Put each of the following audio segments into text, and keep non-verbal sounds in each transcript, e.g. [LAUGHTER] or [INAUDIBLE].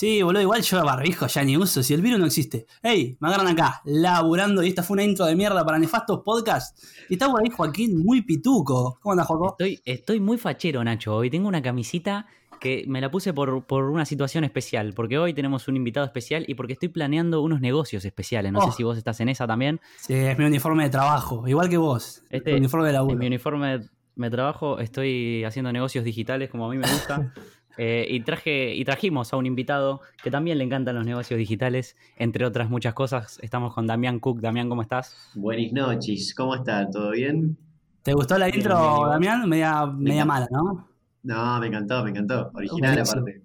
Sí, boludo, igual yo barbijo ya ni uso, si el virus no existe. Ey, me agarran acá, laburando, y esta fue una intro de mierda para Nefastos Podcast. Y está por ahí Joaquín muy pituco. ¿Cómo andas, Joaquín? Estoy, estoy muy fachero, Nacho. Hoy tengo una camisita que me la puse por, por una situación especial, porque hoy tenemos un invitado especial y porque estoy planeando unos negocios especiales. No Oh. sé si vos estás en esa también. Sí, es mi uniforme de trabajo, igual que vos. Este, mi uniforme de laburo. En mi uniforme de- de trabajo estoy haciendo negocios digitales como a mí me gusta. [LAUGHS] Eh, y, traje, y trajimos a un invitado que también le encantan los negocios digitales, entre otras muchas cosas. Estamos con Damián Cook. Damián, ¿cómo estás? Buenas noches, ¿cómo están? ¿Todo bien? ¿Te gustó la Bien, intro, bien. Damián? Media, media encanta. mala, ¿no? No, me encantó, me encantó. Original aparte.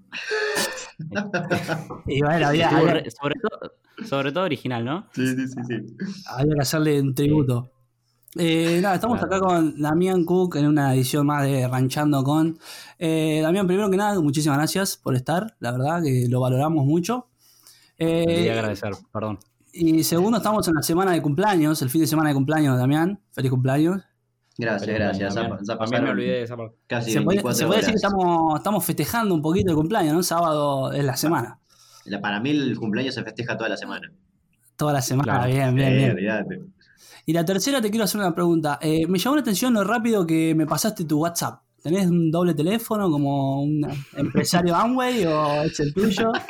[LAUGHS] Y bueno, había, había- re- sobre, todo, sobre todo original, ¿no? Sí, sí, sí, sí. había que hacerle un tributo. Eh, nada, estamos Claro. acá con Damián Cook en una edición más de Ranchando con. Eh, Damián, primero que nada, muchísimas gracias por estar, la verdad que lo valoramos mucho. Eh, Quería agradecer, perdón. y segundo, estamos en la semana de cumpleaños, el fin de semana de cumpleaños Damián. Feliz cumpleaños. Gracias, gracias. Ya, ya me olvidé de esa parte. casi Se puede, 24 se puede decir que estamos, estamos festejando un poquito el cumpleaños, ¿no? Sábado es la semana. Para mí el cumpleaños se festeja toda la semana. Toda la semana, Claro. bien, bien, Eh, bien. Y la tercera te quiero hacer una pregunta. Eh, me llamó la atención lo rápido que me pasaste tu WhatsApp. ¿Tenés un doble teléfono como un empresario Amway o es el tuyo? [LAUGHS]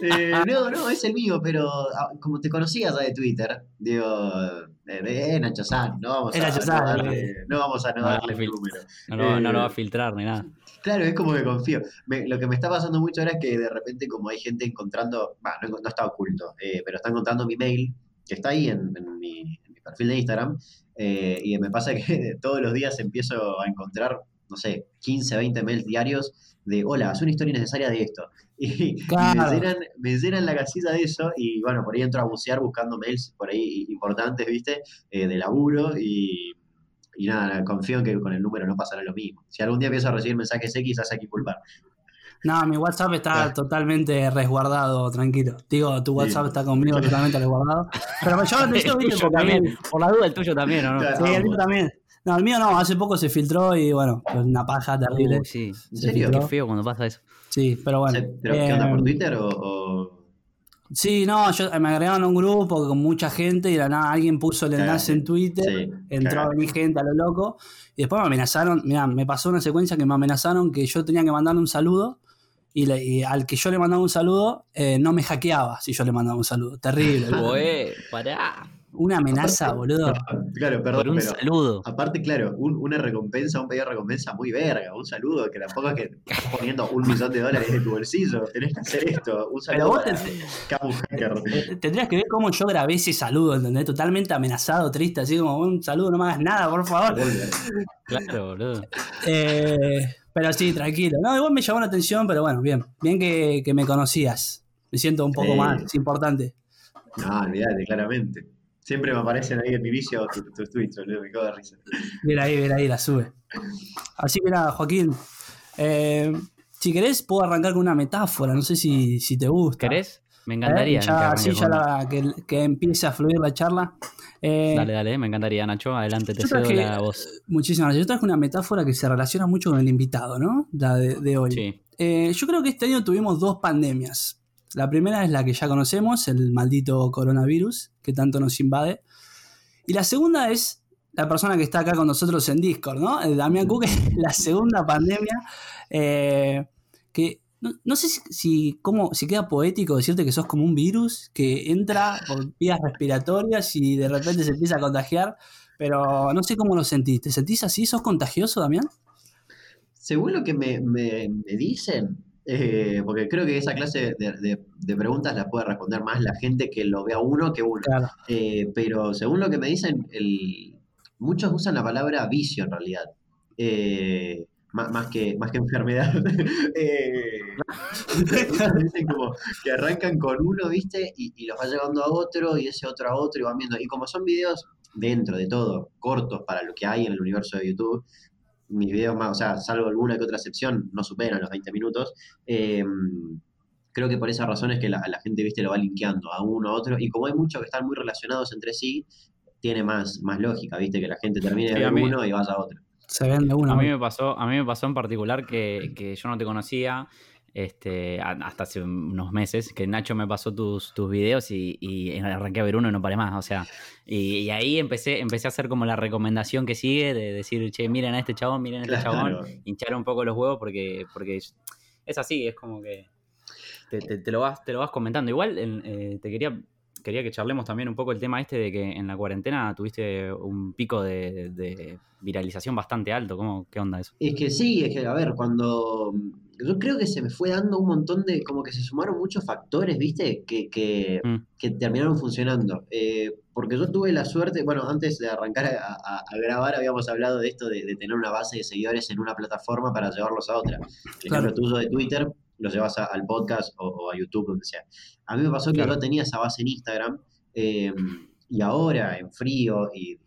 Eh, no, no, es el mío, pero ah, como te conocías de Twitter, digo, eh, eh, Nacho San, no vamos a, Nacho no San, darle, eh. no vamos a no darle el número. No, lo- no lo va a Eh, filtrar ni nada. Claro, es como que confío. Me- lo que me está pasando mucho ahora es que de repente como hay gente encontrando, va, no, no está oculto, eh, pero está encontrando mi mail, que está ahí en, en mi, en mi perfil de Instagram, eh, y me pasa [LAUGHS] que todos los días empiezo a encontrar, no sé, 15, 20 mails diarios de, hola, haz una historia innecesaria de esto. [LAUGHS] Y, me, llenan, me llenan la casilla de eso, y bueno, por ahí entro a bucear buscando mails por ahí importantes, ¿viste? Eh, de laburo, y, y nada, confío en que con el número no pasará lo mismo. Si algún día empiezo a recibir mensajes X, hace aquí culpar. No, mi WhatsApp está Claro. totalmente resguardado, tranquilo. Digo, tu WhatsApp Sí. está conmigo [LAUGHS] totalmente resguardado. Pero [LAUGHS] tuyo Porque a mí- también. Por la duda, el tuyo también, ¿o no? Claro. Sí, el mío también. No, el mío no, hace poco se filtró y bueno, pues una paja terrible. Uy, sí. ¿En Se serio? Qué feo cuando pasa eso. Sí, pero bueno. ¿Pero qué onda por Eh, Twitter o, o- Sí, no, yo, me agregaron a un grupo con mucha gente y de la nada alguien puso el enlace en Twitter, Sí, entró a venir gente a lo loco y después me amenazaron, mira, me pasó una secuencia que me amenazaron que yo tenía que mandarle un saludo y, le- y al que yo le mandaba un saludo eh, no me hackeaba si yo le mandaba un saludo, terrible. pará. Una amenaza, boludo. Claro, perdón, Por un pero saludo. aparte, claro, un- una recompensa, un pedido de recompensa muy verga, un saludo, que tampoco es que estás poniendo un millón de dólares de tu bolsillo, tenés que hacer esto, un Pero saludo vos para te- Camu Hacker. [LAUGHS] Eh, Tendrías que ver cómo yo grabé ese saludo, ¿entendés? Totalmente amenazado, triste, así como un saludo, no me hagas nada, por favor. Claro, boludo. Eh, pero sí, tranquilo. No, igual me llamó la atención, pero bueno, bien. Bien que, que me conocías. Me siento un poco Sí. más, es importante. No, olvídate, claramente. Siempre me aparecen ahí en mi inicio tus tus tweets, boludo, me cago de risa. Bien ahí, bien ahí, la sube. Así que nada, Joaquín. eh, si querés, puedo arrancar con una metáfora, no sé si, si te gusta. ¿Querés? Me Eh, encantaría. que ya, arranque sí, ya la- que, que empiece a fluir la charla. Eh, Dale, dale, me encantaría, Nacho. Adelante, te cedo la voz. Muchísimas gracias. Yo traje una metáfora que se relaciona mucho con el invitado, ¿no? La de, de hoy. Sí. Eh, yo creo que este año tuvimos dos pandemias. La primera es la que ya conocemos, el maldito coronavirus que tanto nos invade. Y la segunda es la persona que está acá con nosotros en Discord, ¿no? El Damián Cook, [LAUGHS] la segunda pandemia. eh, que no, sé si, cómo, si queda poético decirte que sos como un virus que entra por vías respiratorias y de repente se empieza a contagiar. Pero no sé cómo lo sentís. ¿Te sentís así? ¿Sos contagioso, Damián? Según lo que me dicen, eh, porque creo que esa clase de, de- de preguntas las puede responder más la gente que lo ve a uno que uno. Claro. Eh, pero según lo que me dicen, el, muchos usan la palabra vicio en realidad. Eh, má- más, que, más que enfermedad. [LAUGHS] Eh, [LAUGHS] dicen como que arrancan con uno, ¿viste? Y, y los va llevando a otro, y ese otro a otro, y van viendo. Y como son videos dentro de todo, cortos para lo que hay en el universo de YouTube, mis videos más, o sea, salvo alguna que otra excepción, no superan los 20 minutos. eh, creo que por esa razón es que la, la gente, viste, lo va linkeando a uno a otro. Y como hay muchos que están muy relacionados entre sí, tiene más, más lógica, viste, que la gente termine de Sí, mí- uno y vaya a otro. Se ven de una. A mí me pasó, a mí me pasó en particular que, que yo no te conocía este, hasta hace unos meses, que Nacho me pasó tus, tus videos y, arranqué a ver uno y no paré más. O sea, y, ahí empecé, empecé a hacer como la recomendación que sigue de decir, che, miren a este chabón, miren a este chabón, hinchar un poco los huevos porque, porque es así, es como que te, lo, vas, te lo vas comentando. Igual eh, te quería quería que charlemos también un poco el tema este de que en la cuarentena tuviste un pico de, viralización bastante alto. ¿Cómo, ¿Qué onda eso? Es que sí, es que, a ver, cuando. Yo creo que se me fue dando un montón de. Como que se sumaron muchos factores, ¿viste? Que, que, mm. terminaron funcionando. Eh, porque yo tuve la suerte. Bueno, antes de arrancar a, grabar, habíamos hablado de esto de, tener una base de seguidores en una plataforma para llevarlos a otra. El ejemplo tuyo de Twitter lo llevas al podcast o, a YouTube, donde sea. A mí me pasó que yo tenía esa base en Instagram eh, y ahora en frío y,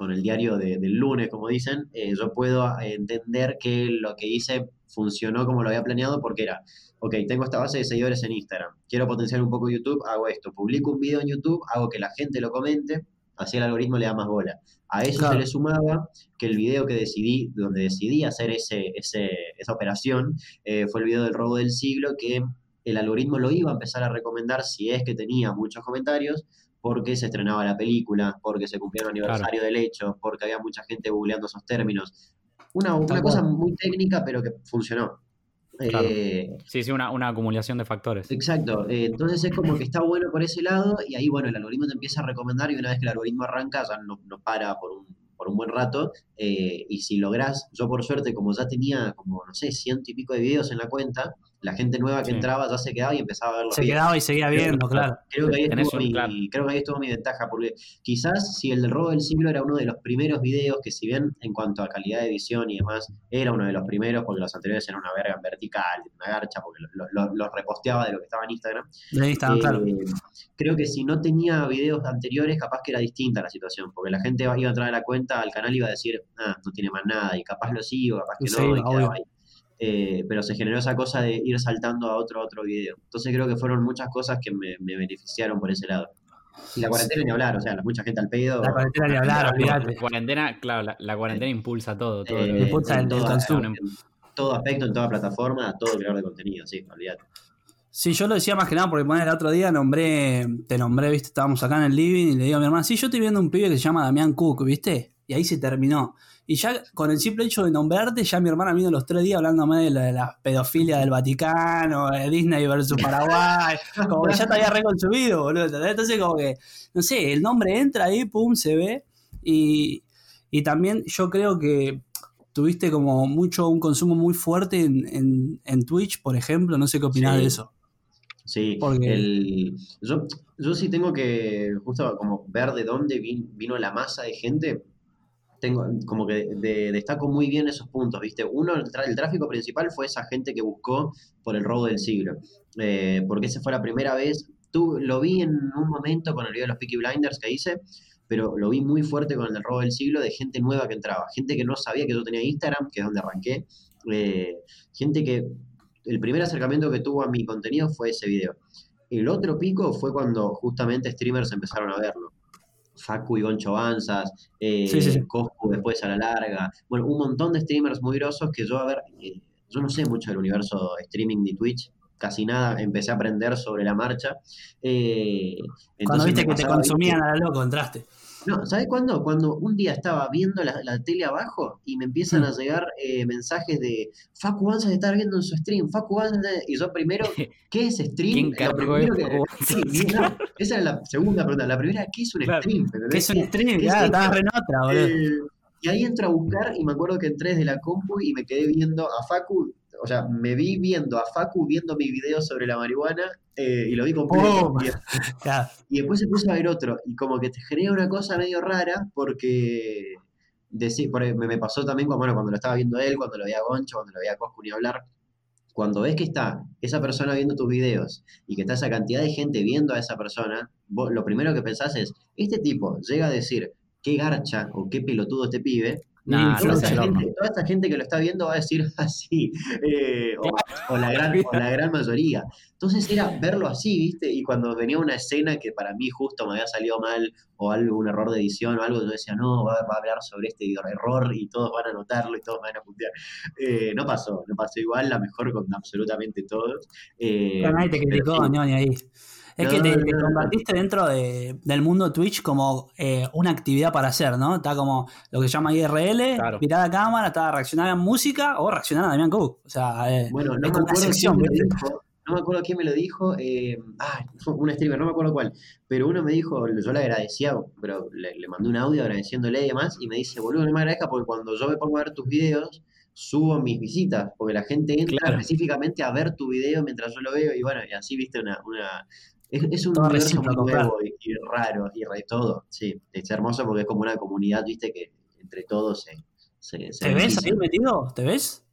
con el diario del lunes, como dicen, eh, yo puedo entender que lo que hice funcionó como lo había planeado porque era, ok, tengo esta base de seguidores en Instagram, quiero potenciar un poco YouTube, hago esto, publico un video en YouTube, hago que la gente lo comente, así el algoritmo le da más bola. A eso se le sumaba que el video que decidí, donde decidí hacer ese, esa operación, eh, fue el video del robo del siglo, que el algoritmo lo iba a empezar a recomendar si es que tenía muchos comentarios, porque se estrenaba la película, porque se cumplía el aniversario del hecho, porque había mucha gente googleando esos términos. Una, una cosa muy técnica, pero que funcionó. Eh, sí, sí, una, acumulación de factores. Exacto. Eh, entonces es como que está bueno por ese lado y ahí, bueno, el algoritmo te empieza a recomendar y una vez que el algoritmo arranca ya no, no para por un por un buen rato. Eh, y si lográs, yo por suerte, como ya tenía como, no sé, ciento y pico de videos en la cuenta, la gente nueva que entraba ya se quedaba y empezaba a verlo. Se quedaba y seguía viendo, claro. Creo que, ahí estuvo mi, creo que ahí estuvo mi ventaja, porque quizás si el del robo del siglo era uno de los primeros videos que si bien en cuanto a calidad de edición y demás, era uno de los primeros, porque los anteriores eran una verga en vertical, una garcha, porque los reposteaba de lo que estaba en Instagram. De Instagram, claro. Eh, creo que si no tenía videos anteriores, capaz que era distinta la situación, porque la gente iba a entrar a la cuenta, al canal iba a decir, ah, no tiene más nada, y capaz lo sigo, capaz que no, y quedaba ahí. Eh, pero se generó esa cosa de ir saltando a otro otro video. Entonces creo que fueron muchas cosas que me, beneficiaron por ese lado. Y la cuarentena ni hablar, o sea, mucha gente al pedo. La cuarentena ni hablar, La cuarentena, claro, la, cuarentena impulsa todo. todo eh, impulsa el, consumo. En, todo aspecto, en toda plataforma, todo creador de contenido, sí, olvídate. Sí, yo lo decía más que nada porque poner el otro día nombré, te nombré, viste, estábamos acá en el living y le digo a mi hermana, sí, yo estoy viendo un pibe que se llama Damián Cook, viste, y ahí se terminó. Y ya con el simple hecho de nombrarte, ya mi hermana vino los tres días hablándome de la, de la pedofilia del Vaticano, de Disney versus Paraguay, [LAUGHS] como que ya te había reconsumido, boludo. Entonces, como que, no sé, el nombre entra ahí, pum, se ve. Y, también yo creo que tuviste como mucho, un consumo muy fuerte en, en, Twitch, por ejemplo. No sé qué opinás de eso. Sí, Porque... yo, yo sí tengo que justo como ver de dónde vino la masa de gente tengo como que destaco muy bien esos puntos, ¿viste? Uno, el, tráfico principal fue esa gente que buscó por el robo del siglo, eh, porque esa fue la primera vez, tú lo vi en un momento con el video de los Peaky Blinders que hice, pero lo vi muy fuerte con el robo del siglo de gente nueva que entraba, gente que no sabía que yo tenía Instagram, que es donde arranqué, eh, gente que el primer acercamiento que tuvo a mi contenido fue ese video. El otro pico fue cuando justamente streamers empezaron a verlo. Facu y Goncho Banzas, eh, después a la larga, bueno, un montón de streamers muy grosos que yo, a ver, eh, yo no sé mucho del universo streaming de Twitch, casi nada, empecé a aprender sobre la marcha. Eh, Cuando viste que te consumían a lo loco, entraste. No, ¿sabes cuándo? Cuando un día estaba viendo la, tele abajo y me empiezan a mm. llegar eh, mensajes de Facu Banza de estar viendo en su stream, Facu Banza, y yo primero, [LAUGHS] ¿qué es stream? esa es la segunda pregunta. La primera, ¿qué es un stream? ¿Qué es un stream? Ya, estaba re boludo. Eh, y ahí entro a buscar y me acuerdo que entré desde la compu y me quedé viendo a Facu o sea, me vi viendo a Facu viendo mi video sobre la marihuana eh, y lo vi completo. [LAUGHS] y, después se puso a ver otro. Y como que te genera una cosa medio rara porque, me, pasó también cuando, bueno, cuando lo estaba viendo él, cuando lo veía a Goncho, cuando lo veía a Coscu ni hablar. Cuando ves que está esa persona viendo tus videos y que está esa cantidad de gente viendo a esa persona, lo primero que pensás es, este tipo llega a decir qué garcha o qué pelotudo este pibe, Nah, toda, esa. Flor. gente, toda esa gente que lo está viendo va a decir [LAUGHS] así, eh, o, o la gran, o la gran mayoría. Entonces era verlo así, ¿viste? Y cuando venía una escena que para mí justo me había salido mal, o algo, un error de edición o algo, yo decía, no, va, va a hablar sobre este error y todos van a notarlo y todos van a putear. Eh, no pasó, no pasó igual, la mejor con absolutamente todos. Eh, Pero nadie te pero criticó, sí, ñoñi, ahí. Es No, que te, te convertiste dentro de- del mundo Twitch como eh, una actividad para hacer, ¿no? Está como lo que se llama IRL, Claro. mirar a cámara, está reaccionar a música o reaccionar a Damián Cook. O sea, eh, Bueno, no es me como una acuerdo sección, quién me lo ¿viste? dijo. No me acuerdo quién me lo dijo. Eh, ah, [LAUGHS] un streamer, no me acuerdo cuál. Pero uno me dijo, yo le agradecía, pero le, le mandé un audio agradeciéndole y demás. Y me dice, boludo, no me agradezca porque cuando yo me pongo a ver tus videos, subo mis visitas. Porque la gente entra Claro. específicamente a ver tu video mientras yo lo veo. Y bueno, y así viste una. una es, es un Todo universo muy nuevo y, y raro y re todo. Sí, es hermoso porque es como una comunidad, viste, que entre todos se. se, se ¿Te ves ahí metido? ¿Te ves?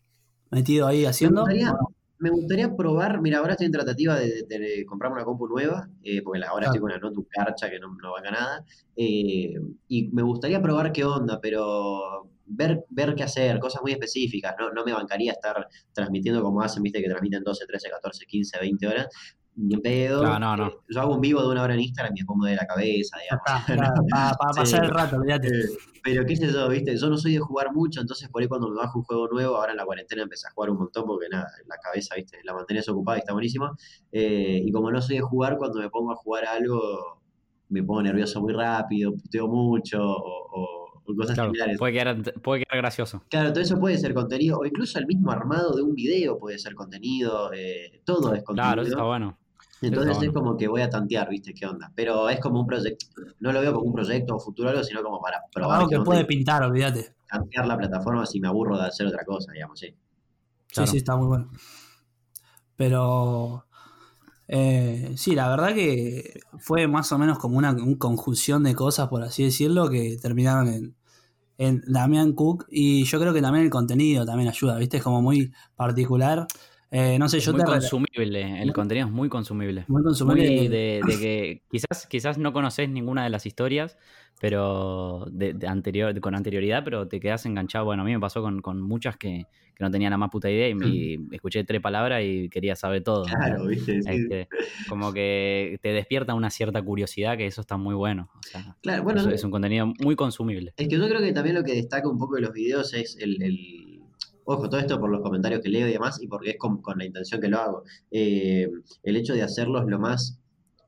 ¿Metido ahí haciendo? gustaría- Bueno, Me gustaría probar, mira, ahora estoy en tratativa de, de- de comprarme una compu nueva, eh, porque ahora Claro. estoy con una notebook carcha que no, no va a nada, eh, y me gustaría probar qué onda, pero ver, ver qué hacer, cosas muy específicas, no, no me bancaría estar transmitiendo como hacen, viste, que transmiten 12, 13, 14, 15, 20 horas, ni en pedo. Claro, no, no. Eh, yo hago un vivo de una hora en Instagram y me pongo de la cabeza, digamos. para, Sí. [LAUGHS] pasar el rato, olvídate. Eh, pero qué sé yo, viste, yo no soy de jugar mucho, entonces por ahí cuando me bajo un juego nuevo, ahora en la cuarentena empecé a jugar un montón porque nada, la cabeza, viste, la mantenés ocupada y está buenísimo. Eh, y como no soy de jugar, cuando me pongo a jugar algo, me pongo nervioso muy rápido, puteo mucho o, o- o cosas Claro, similares. puede quedar, puede quedar gracioso. Claro, todo eso puede ser contenido, o incluso el mismo armado de un video puede ser contenido, eh, todo es contenido. Claro, eso está bueno. Entonces es bueno. como que voy a tantear, ¿viste? ¿Qué onda? Pero es como un proyecto, no lo veo como un proyecto futuro algo, sino como para probar Algo que puede pintar, olvídate. tantear la plataforma si me aburro de hacer otra cosa, digamos, sí. Claro. Sí, sí, está muy bueno. Pero eh, sí, la verdad que fue más o menos como una un conjunción de cosas, por así decirlo, que terminaron en, en Damián Cook. Y yo creo que también el contenido también ayuda, ¿viste? Es como muy particular. Eh, no sé, yo muy te consumible, el contenido es muy consumible. muy consumible. Muy de, de que quizás, quizás no conoces ninguna de las historias, pero de, de anterior, con anterioridad, pero te quedas enganchado. Bueno, a mí me pasó con, con muchas que, que no tenía la más puta idea y, me- y [LAUGHS] escuché tres palabras y quería saber todo. Claro, ¿viste? Sí. Este, como que te despierta una cierta curiosidad que eso está muy bueno. O sea, Claro, bueno, es un contenido muy consumible. es que yo creo que también lo que destaca un poco de los videos es el, el- Ojo, todo esto por los comentarios que leo y demás, y porque es con, con la intención que lo hago. Eh, el hecho de hacerlos lo más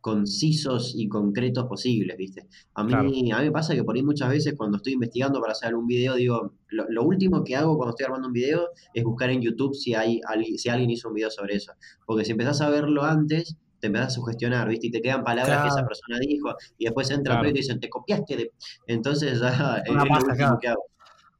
concisos y concretos posibles, ¿viste? A mí, Claro. a mí me pasa que por ahí muchas veces cuando estoy investigando para hacer algún video, digo, lo, lo último que hago cuando estoy armando un video es buscar en YouTube si, hay, alguien- si alguien hizo un video sobre eso. Porque si empezás a verlo antes, te empezás a sugestionar, ¿viste? Y te quedan palabras que esa persona dijo, y después entra Claro. y te dicen, te copiaste de... Entonces ya es [LAUGHS] Una lo paja, último que hago.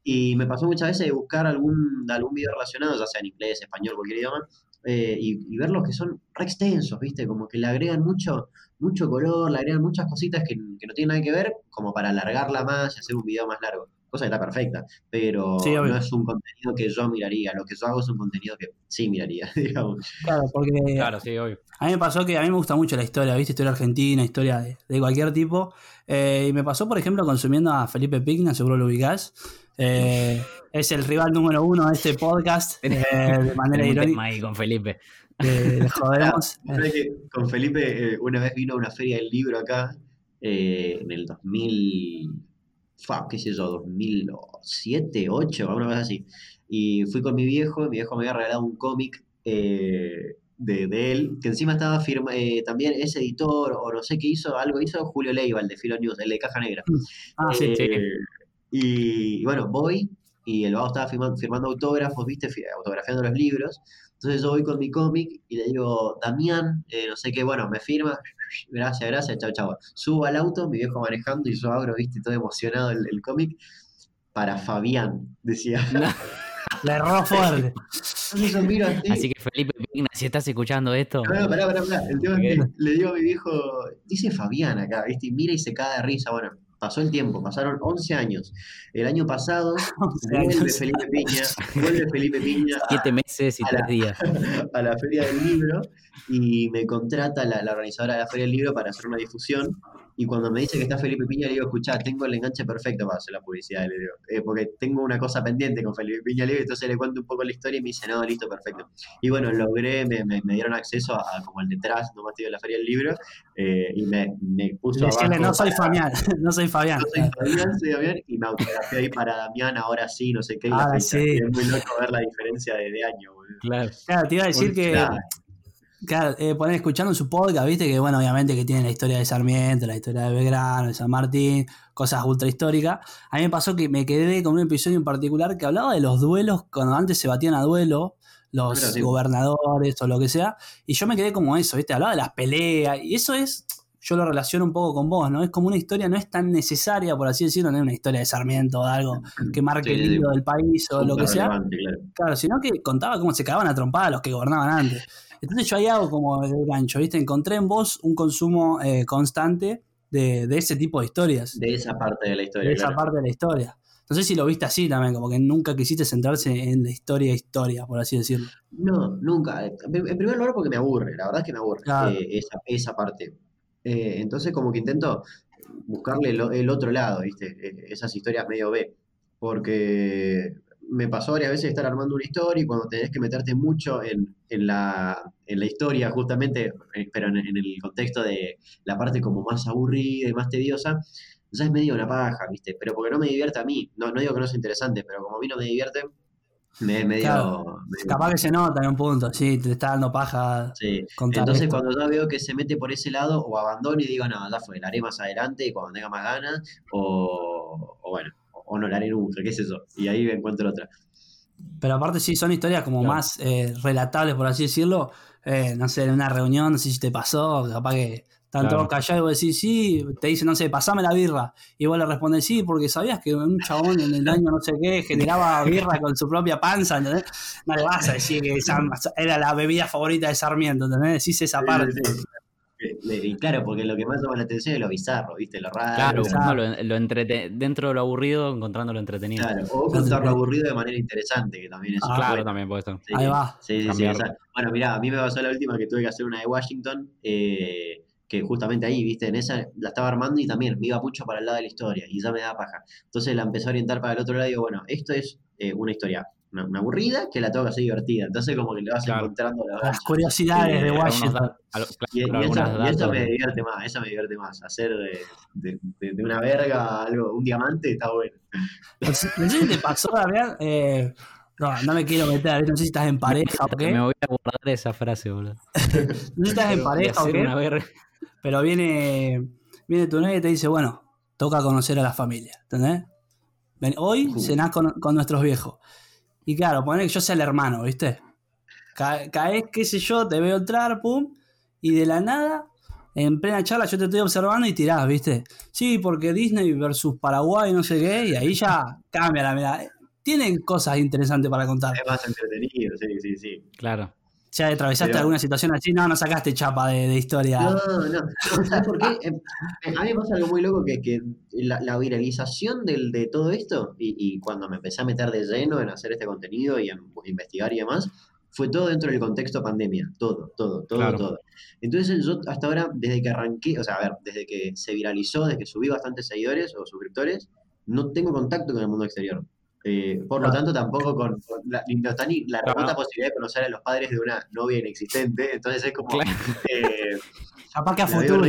Y me pasó muchas veces de buscar algún, algún video relacionado, ya sea en inglés, español, cualquier idioma, eh, y, y ver los que son re extensos, ¿viste? Como que le agregan mucho, mucho color, le agregan muchas cositas que, que no tienen nada que ver, como para alargarla más y hacer un video más largo. Cosa que está perfecta, pero Sí, no es un contenido que yo miraría. Lo que yo hago es un contenido que sí miraría, [LAUGHS] digamos. Claro, porque Claro, sí, obvio. A mí me pasó que a mí me gusta mucho la historia, ¿viste? Historia argentina, historia de, de cualquier tipo. Eh, y me pasó, por ejemplo, consumiendo a Felipe Pigna, seguro lo ubicás. Eh, es el rival número uno de este podcast, [LAUGHS] eh, de manera irónica. ahí con Felipe. eh. [LAUGHS] ¿Sabes que con Felipe eh, una vez vino a una feria del libro acá, eh, en el 2000, fa, qué sé yo, 2007, 2008, alguna vez así. Y fui con mi viejo, y mi viejo me había regalado un cómic eh, de, de él, que encima estaba firma, eh, también es editor, o no sé qué hizo, algo hizo Julio Leiva, el de Filo News, el de Caja Negra. Ah, sí, sí. Y, y bueno, voy y el vago estaba firmando, firmando autógrafos, ¿viste? Fi- Autografiando los libros. Entonces yo voy con mi cómic y le digo, Damián, eh, no sé qué, bueno, me firma, [LAUGHS] gracias, gracias, chao, chao. Subo al auto, mi viejo manejando y yo abro, ¿viste? Todo emocionado el, el cómic. Para Fabián, decía. [LAUGHS] Le erró fuerte. Así. Así que Felipe Pigna, si estás escuchando esto, No, no, pará, pará, pará. El tema es que le digo a mi viejo, dice Fabián acá, ¿viste? Y mira y se cae de risa. Bueno, pasó el tiempo, pasaron 11 años. El año pasado [LAUGHS] 11 vuelve. Felipe Piña, vuelve Felipe Piña a, [LAUGHS] siete meses y tres la- días. [LAUGHS] a la Feria del Libro y me contrata la, la organizadora de la Feria del Libro para hacer una difusión. Y cuando me dice que está Felipe Piña, le digo, escuchá, tengo el enganche perfecto para hacer la publicidad, le digo, eh, porque tengo una cosa pendiente con Felipe Piña, le digo, entonces le cuento un poco la historia y me dice, no, listo, perfecto. Y bueno, logré, me, me, me dieron acceso a, como el detrás, nomás te digo, la feria del libro, eh, y me, me puso Decirle, abajo no soy para- Fabián, [LAUGHS] no soy Fabián. no soy Fabián, soy Damián, y me autografié ahí para Damián, ahora sí, no sé qué, y la Ahora fecha. sí. Es muy loco ver la diferencia de, de año, boludo. Claro. Claro, te iba a decir que. Claro. Claro, eh, poner escuchando su podcast, viste que, bueno, obviamente que tiene la historia de Sarmiento, la historia de Belgrano, de San Martín, cosas ultra históricas. A mí me pasó que me quedé con un episodio en particular que hablaba de los duelos, cuando antes se batían a duelo los sí. gobernadores o lo que sea, y yo me quedé como eso, viste, hablaba de las peleas, y eso es, yo lo relaciono un poco con vos, ¿no? Es como una historia, no es tan necesaria, por así decirlo, no es una historia de Sarmiento o de algo que marque Sí, el hilo del país o lo que sea. Claro, sino que contaba cómo se cagaban a trompadas los que gobernaban antes. Entonces yo ahí hago como el gancho, ¿viste? Encontré en vos un consumo eh, constante de, de ese tipo de historias, de, De esa parte de la historia, esa claro. parte de la historia. No sé si lo viste así también, como que nunca quisiste centrarse en la historia historia, por así decirlo. No, nunca. En en primer lugar porque me aburre, la verdad es que me aburre Claro. eh, esa, esa parte. Eh, entonces como que intento buscarle el, otro lado, ¿viste? Eh, esas historias medio B. Porque me pasó varias veces estar armando una historia y cuando tenés que meterte mucho en, en la, en la historia, justamente, eh, pero en, en el contexto de la parte como más aburrida y más tediosa, ya es medio una paja, ¿viste? Pero porque no me divierte a mí. No, no digo que no sea interesante, pero como a mí no me divierte, me es medio... Claro. medio- Capaz que se nota en un punto, sí, te está dando paja Sí. Entonces esto. cuando ya veo que se mete por ese lado, o abandono y digo, no, ya fue, la haré más adelante y cuando tenga más ganas, o, o bueno, o, no la haré nunca, qué es eso. Y ahí encuentro otra. Pero aparte sí, son historias como Claro. más eh, relatables, por así decirlo. Eh, no sé, en una reunión, no sé si te pasó, capaz que están Claro. todos callados y vos decís, sí, te dicen, no sé, pasame la birra. Y vos le respondes, sí, porque sabías que un chabón en el año no sé qué generaba birra con su propia panza, ¿entendés? No le vas a decir que esa era la bebida favorita de Sarmiento, ¿entendés? Decís esa parte. Sí, sí. Y claro, porque lo que más llama la atención es lo bizarro, ¿viste? Lo raro. Claro, uno lo, lo entrete- dentro de lo aburrido, encontrándolo entretenido. Claro, o contar lo aburrido de manera interesante, que también es Ah, Claro, bueno. también puede ser. Sí, Ahí va. Sí, sí, sí, Bueno, mirá, a mí me pasó la última que tuve que hacer una de Washington, eh, que justamente ahí, viste, en esa la estaba armando y también me iba mucho para el lado de la historia y ya me daba paja. Entonces la empecé a orientar para el otro lado y digo, bueno, esto es eh, una historia, una, una aburrida que la tengo que hacer divertida. Entonces como que le vas Claro. encontrando la Las curiosidades Eh, de Washington. Y, datos. me divierte más, esa me divierte más. Hacer de, de- de- de una verga algo, un diamante está bueno. No sé si te pasó, Damián, eh, no, no me quiero meter, no sé si estás en pareja o qué. Me voy a guardar esa frase, boludo. [LAUGHS] No sé si estás en pareja o qué. una verga. Pero viene, viene tu novia y te dice, bueno, toca conocer a la familia, ¿entendés? Ven, hoy Uh. cenás con, con nuestros viejos. Y claro, poner que yo sea el hermano, ¿viste? Ca- caes, qué sé yo, te veo entrar, pum, y de la nada, en plena charla yo te estoy observando y tirás, ¿viste? Sí, porque Disney versus Paraguay, no sé qué, y ahí ya cambia la mirada. Tienen cosas interesantes para contar. Es más entretenido, sí, sí, sí. Claro. Ya atravesaste Pero- alguna situación así, no, no sacaste chapa de, de historia. No, no, no, ¿sabes por qué? Eh, eh, a mí me pasa algo muy loco que, que la, la viralización del, de todo esto, y, y cuando me empecé a meter de lleno en hacer este contenido y en investigar y demás, fue todo dentro del contexto pandemia, todo, todo, todo, Claro. todo. Entonces yo hasta ahora, desde que arranqué, o sea, a ver, desde que se viralizó, desde que subí bastantes seguidores o suscriptores, no tengo contacto con el mundo exterior. Eh, por lo Claro. tanto, tampoco con, con la, ni- no está ni la remota posibilidad de conocer a los padres de una novia inexistente. Entonces es como. Claro. eh, Capaz que a futuro,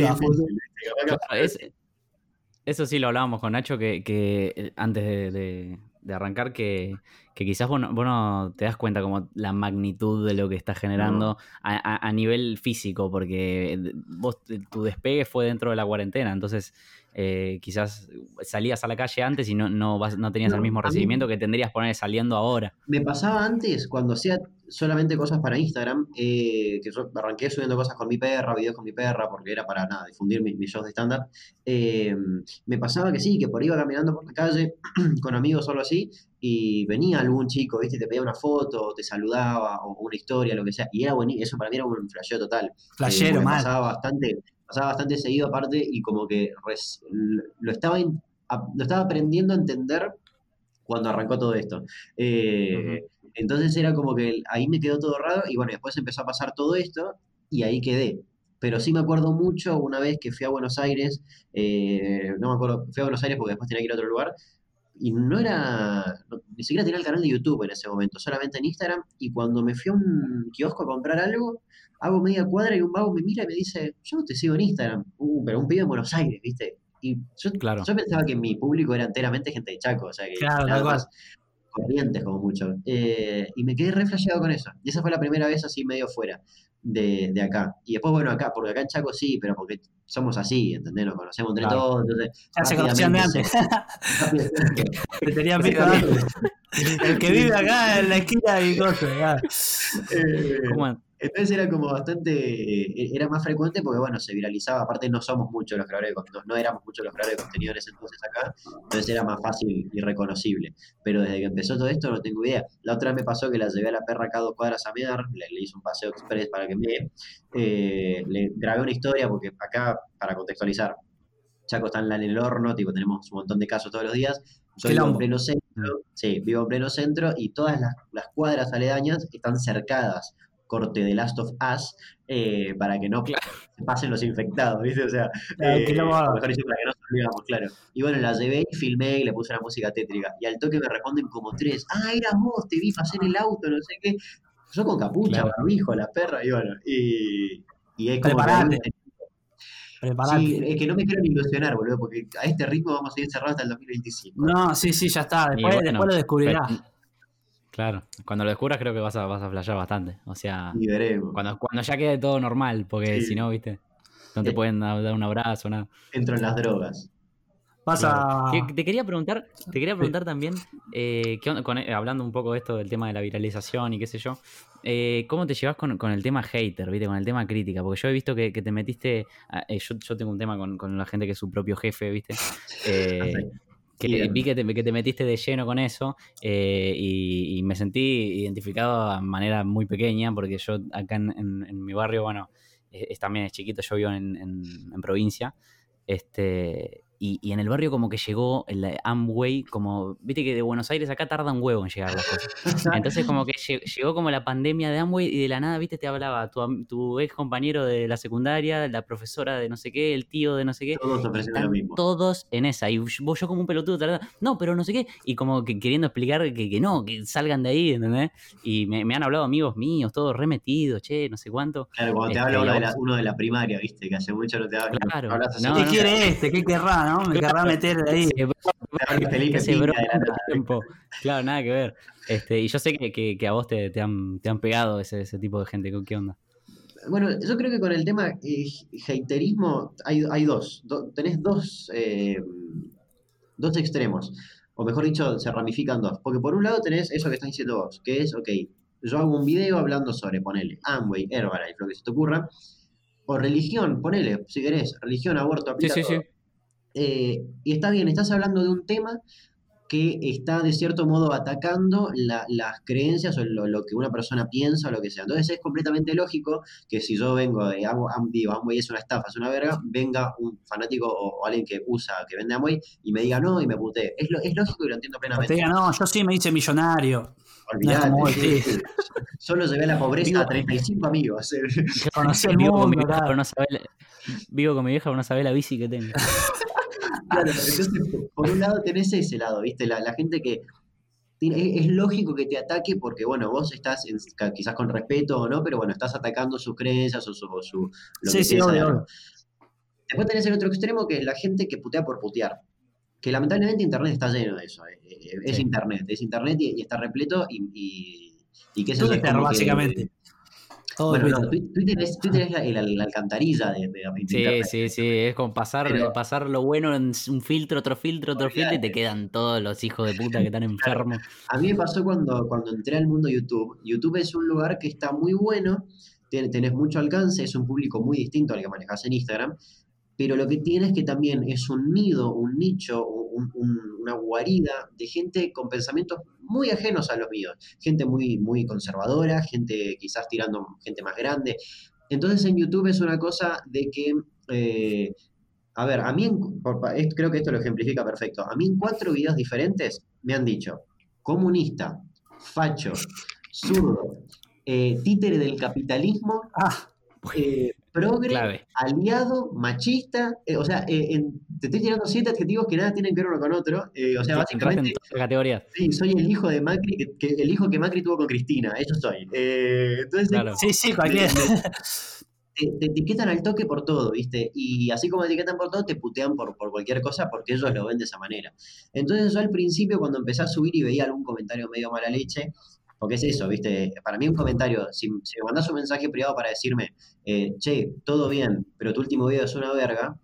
eso sí lo hablábamos con Nacho, que, que, eh, antes de, de- de arrancar, que, que quizás vos no, vos no te das cuenta como la magnitud de lo que estás generando a, a- a nivel físico, porque vos tu despegue fue dentro de la cuarentena, entonces eh, quizás salías a la calle antes y no, no, vas- no tenías No, el mismo mí- recibimiento que tendrías poner saliendo ahora. Me pasaba antes, cuando hacía solamente cosas para Instagram, eh, que yo arranqué subiendo cosas con mi perra, videos con mi perra, porque era para nada, difundir mis, mis shows de stand-up. eh, me pasaba que sí, que por iba caminando por la calle [CLEARS THROAT] con amigos o algo así, y venía algún chico, ¿viste? Te pedía una foto, o te saludaba, o una historia, lo que sea, y era buenísimo, eso para mí era un flasheo total. Eh, Flashero, porque mal. Pasaba bastante, pasaba bastante seguido aparte y como que res- lo, estaba in- lo estaba aprendiendo a entender cuando arrancó todo esto. Eh, Entonces era como que ahí me quedó todo raro y bueno, después empezó a pasar todo esto y ahí quedé. pero sí me acuerdo mucho una vez que fui a Buenos Aires, eh, no me acuerdo, fui a Buenos Aires porque después tenía que ir a otro lugar, y no era, no- ni siquiera tenía el canal de YouTube en ese momento, solamente en Instagram, y cuando me fui a un kiosco a comprar algo, hago media cuadra y un vago me mira y me dice, yo no te sigo en Instagram, uh, pero un pibe en Buenos Aires, ¿viste? Y yo, Claro. yo pensaba que mi público era enteramente gente de Chaco, o sea que Claro, nada más corrientes como mucho. Eh, y me quedé re flasheado con eso. Y esa fue la primera vez así medio fuera de, de acá. Y después, bueno, acá, porque acá en Chaco sí, pero porque somos así, ¿entendés? Nos conocemos entre Claro. todos, entonces Ya se conocían de antes. rápido- Te tenían visto antes. El que vive acá en la esquina y cosas. Eh, ¿Cómo- Entonces era como bastante, eh, era más frecuente porque bueno, se viralizaba, aparte no somos muchos los creadores de contenido, no, éramos muchos los creadores de contenido en ese entonces acá, entonces era más fácil y reconocible. Pero desde que empezó todo esto no tengo idea. La otra vez me pasó que la llevé a la perra acá a dos cuadras a mear, le, le hice un paseo express para que me eh, le grabé una historia porque acá, para contextualizar, Chaco está en, el horno, tipo, tenemos un montón de casos todos los días. Yo vivo en pleno centro, sí, vivo en pleno centro y todas las, las cuadras aledañas están cercadas, corte de Last of Us, eh, para que no se pasen los infectados, ¿viste? O sea, Claro, eh, mejor para que no nos olvidamos, claro. Y bueno, la llevé y filmé y le puse una música tétrica. Y al toque me responden como tres, ah, eras vos, te vi, pasé en el auto, no sé qué. Yo con capucha, Claro. barbijo, la perra, y bueno, y, y es como... Preparate. que- Preparate. Sí, es que no me quiero ni ilusionar, boludo, porque a este ritmo vamos a ir cerrados hasta el 2025. No, sí, sí, ya está. Después, bueno, después lo descubrirás. pero- Claro, cuando lo descubras creo que vas a, vas a flashear bastante. O sea, Y veremos. cuando, cuando ya quede todo normal, porque Sí. si no, viste, no te Eh. pueden dar un abrazo, nada. Entro en las drogas. Vas Claro. a. Te quería preguntar, te quería preguntar también, eh, ¿qué onda con- eh, hablando un poco de esto del tema de la viralización y qué sé yo, eh, ¿cómo te llevas con, con el tema hater, ¿viste? con el tema crítica? Porque yo he visto que, que te metiste, a- eh, yo, yo tengo un tema con, con la gente que es su propio jefe, ¿viste? [LAUGHS] Eh, que vi que te, que te metiste de lleno con eso eh, y, y me sentí identificado a manera muy pequeña porque yo acá en, en- en mi barrio, bueno, es, es también es chiquito, yo vivo en, en- en provincia, este, y, y en el barrio como que llegó el Amway, como, viste que de Buenos Aires acá tarda un huevo en llegar las cosas. Entonces como que lle- llegó como la pandemia de Amway y de la nada, viste, te hablaba tu, tu ex compañero de la secundaria, la profesora de no sé qué, el tío de no sé qué, Todos ofrecen lo mismo. todos en esa. Y vos yo como un pelotudo, tratando, no, pero no sé qué. Y como que queriendo explicar que, que no, que salgan de ahí, ¿entendés? Y me, me han hablado amigos míos, todos remetidos, che, no sé cuánto. Claro, cuando te Este, habla uno de, la, vos- uno de la primaria, viste, que hace mucho no te habla. Claro. No, ¿Qué no. quiere este? ¿Qué querrá, no? Me querrá meter de ahí. Felipe se tiempo. Claro, nada que ver. Este, y yo sé que, que- que a vos te, te han, te han pegado ese, ese tipo de gente. ¿Qué onda? Bueno, yo creo que con el tema eh, haterismo hay, hay dos. Do- tenés dos, eh, dos extremos. O mejor dicho, se ramifican dos. Porque por un lado tenés eso que estás diciendo vos, que es, ok, yo hago un video hablando sobre, ponele, Amway, Herbalife, lo que se te ocurra. O religión, ponele, si querés, religión, aborto, Sí, aplica sí, todo. sí. Eh, y está bien, estás hablando de un tema que está de cierto modo atacando la- las creencias o lo, lo que una persona piensa o lo que sea. Entonces es completamente lógico que si yo vengo de digo, Amway es una estafa, es una verga, venga un fanático o, o alguien que usa, que vende Amway y me diga no y me putee. Es, lo- es lógico y lo entiendo O te plenamente. diga, no, yo sí me hice millonario. Olvidate, No, sí. Solo llevé a la pobreza Digo- a 35 amigos. Conocí el Vivo con mi mundo. vieja, claro. pero no sabe la, vivo con mi vieja, pero no sabe la bici que tengo. [LAUGHS] Claro, entonces, por un lado tenés ese lado, ¿viste? La, la gente que tiene- es, es lógico que te ataque porque, bueno, vos estás en- quizás con respeto o no, pero bueno, estás atacando sus creencias o su, o su- lo Sí, que sí, obvio. Después tenés el otro extremo que es la gente que putea por putear. Que lamentablemente Internet está lleno de eso. eh, eh, Es Sí. Internet, es Internet y, y está repleto y, y, y que eso es Twitter, que- básicamente. Todo bueno, no, Twitter. Twi- Twitter es, Twitter es la, la alcantarilla de, de Sí, Internet. sí, sí, es como pasar, Pero- pasar lo bueno en un filtro, otro filtro, otro filtro y te quedan todos los hijos de puta que están [LAUGHS] enfermos. A mí me pasó cuando, cuando entré al mundo YouTube. YouTube es un lugar que está muy bueno, ten- tenés mucho alcance, es un público muy distinto al que manejas en Instagram, pero lo que tiene es que también es un nido, un nicho, un- un- una guarida de gente con pensamientos muy ajenos a los míos. Gente muy, muy conservadora, gente quizás tirando gente más grande. Entonces en YouTube es una cosa de que... eh, a ver, a mí, creo que esto lo ejemplifica perfecto. A mí en cuatro videos diferentes me han dicho comunista, facho, zurdo, eh, títere del capitalismo, Ah, eh, progre, Clave. aliado, machista. eh, o sea, eh, en- te estoy tirando siete adjetivos que nada tienen que ver uno con otro. eh, o sea, básicamente, categorías. sí, soy el hijo de Macri, que, que- el hijo que Macri tuvo con Cristina, eso soy. Eh, entonces, Claro. Sí, sí, cualquier. te, te etiquetan al toque por todo, ¿viste? Y así como te etiquetan por todo, te putean por, por cualquier cosa porque ellos lo ven de esa manera. Entonces yo al principio cuando empecé a subir y veía algún comentario medio mala leche, porque es eso, ¿viste? Para mí un comentario, si, si me mandas un mensaje privado para decirme, eh, che, todo bien, pero tu último video es una verga,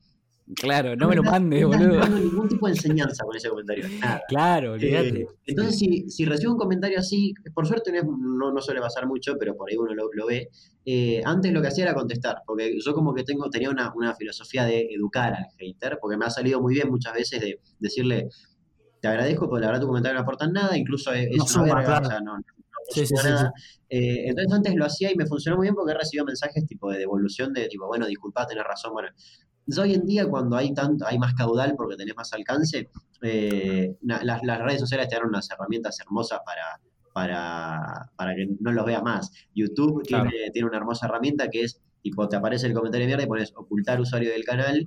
Claro, no me lo mandes, no boludo. dando ningún tipo de enseñanza con ese comentario, nada. Claro, olvídate. Eh, entonces, si, si recibo un comentario así, por suerte no, es- no, no suele pasar mucho, pero por ahí uno lo, lo ve. eh, antes lo que hacía era contestar, porque yo como que tengo, tenía una, una filosofía de educar al hater, porque me ha salido muy bien muchas veces de decirle, te agradezco, porque la verdad tu comentario no aporta nada, incluso es, es No una suma, verga, claro. o sea, no, no, no Sí, sí, suma sí, nada. Eh, entonces antes lo hacía y me funcionó muy bien porque he recibido mensajes tipo de devolución de tipo, bueno, disculpa, tenés razón, bueno. Entonces, hoy en día cuando hay tanto, hay más caudal porque tenés más alcance, eh, na- las, las redes sociales te dan unas herramientas hermosas para, para, para que no los veas más. YouTube Claro. tiene, tiene una hermosa herramienta que es, tipo, te aparece el comentario de mierda y pones ocultar usuario del canal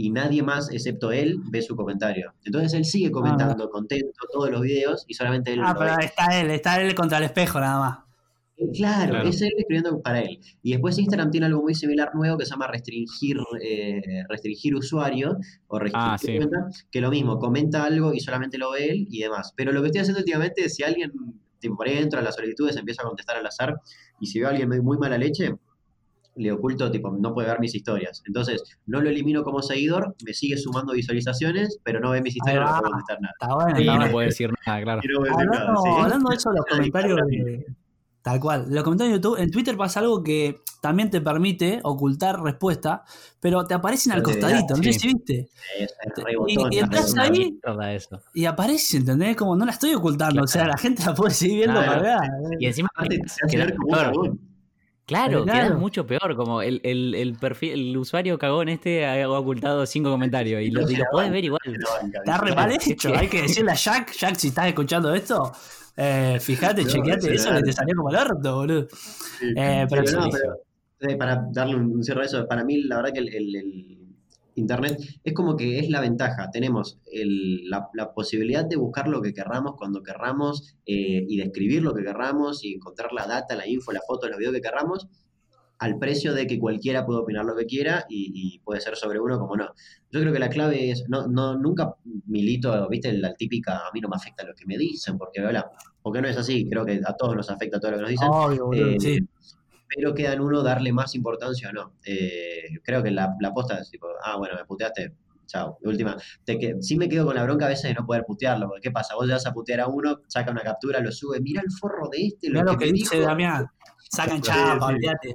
y nadie más, excepto él, ve su comentario. Entonces él sigue comentando contento todos los videos y solamente él Ah, lo pero ve. está él, está él contra el espejo nada más. Eh, Claro, Claro. es él escribiendo para él. Y después Instagram tiene algo muy similar nuevo que se llama restringir, eh, restringir usuario o restringir Ah, sí. cuenta, que lo mismo, comenta algo y solamente lo ve él y demás. Pero lo que estoy haciendo últimamente es si alguien, tipo, por ahí entro a las solicitudes, empieza a contestar al azar y si veo a alguien muy mala leche, le oculto, tipo, no puede ver mis historias. Entonces, no lo elimino como seguidor, me sigue sumando visualizaciones, pero no ve mis historias, no puedo contestar nada. Está bueno, Y está no puede decir nada, claro. No decir nada, Hablando, sí. hablando de eso, los [LAUGHS] comentarios de, Tal cual. Los comentarios de YouTube, en Twitter pasa algo que también te permite ocultar respuesta, pero te aparecen al costadito, ¿no sí. si viste? Es, Y- y entras ahí-. Y aparece, ¿entendés? Como no la estoy ocultando, o sea, la gente la puede seguir viendo Claro. para. Y encima Aparte, te hace queda Claro, Claro. queda mucho peor. Como el, el, el perfil, el usuario cagón este ha ocultado cinco comentarios y lo, y lo [LAUGHS] podés ver igual. Está re mal hecho. Hay que decirle a Jack, Jack, si estás escuchando esto, eh, fíjate, No, chequeate eso que te salió como el orto, boludo. Sí. Eh, pero Pero no, sí. pero, eh, para darle un, un cierre a eso, para mí la verdad que el, el- el Internet es como que es la ventaja. Tenemos el- la, la posibilidad de buscar lo que querramos cuando querramos eh, y de escribir lo que querramos y encontrar la data, la info, la foto, los videos que querramos al precio de que cualquiera puede opinar lo que quiera y, y puede ser sobre uno como no. Yo creo que la clave es, no, no, nunca milito, viste, la típica, a mí no me afecta lo que me dicen, porque, hola, porque no es así, creo que a todos nos afecta todo lo que nos dicen. Obvio, boludo, Eh, sí. Pero queda en uno darle más importancia o no. Eh, creo que la, la posta es tipo, ah, bueno, me puteaste, chao. De última, te que, sí me quedo con la bronca a veces de no poder putearlo, porque ¿qué pasa? Vos le vas a putear a uno, saca una captura, lo sube, mira el forro de este, lo, que me dice Damián. Sacan chapa, olvídate.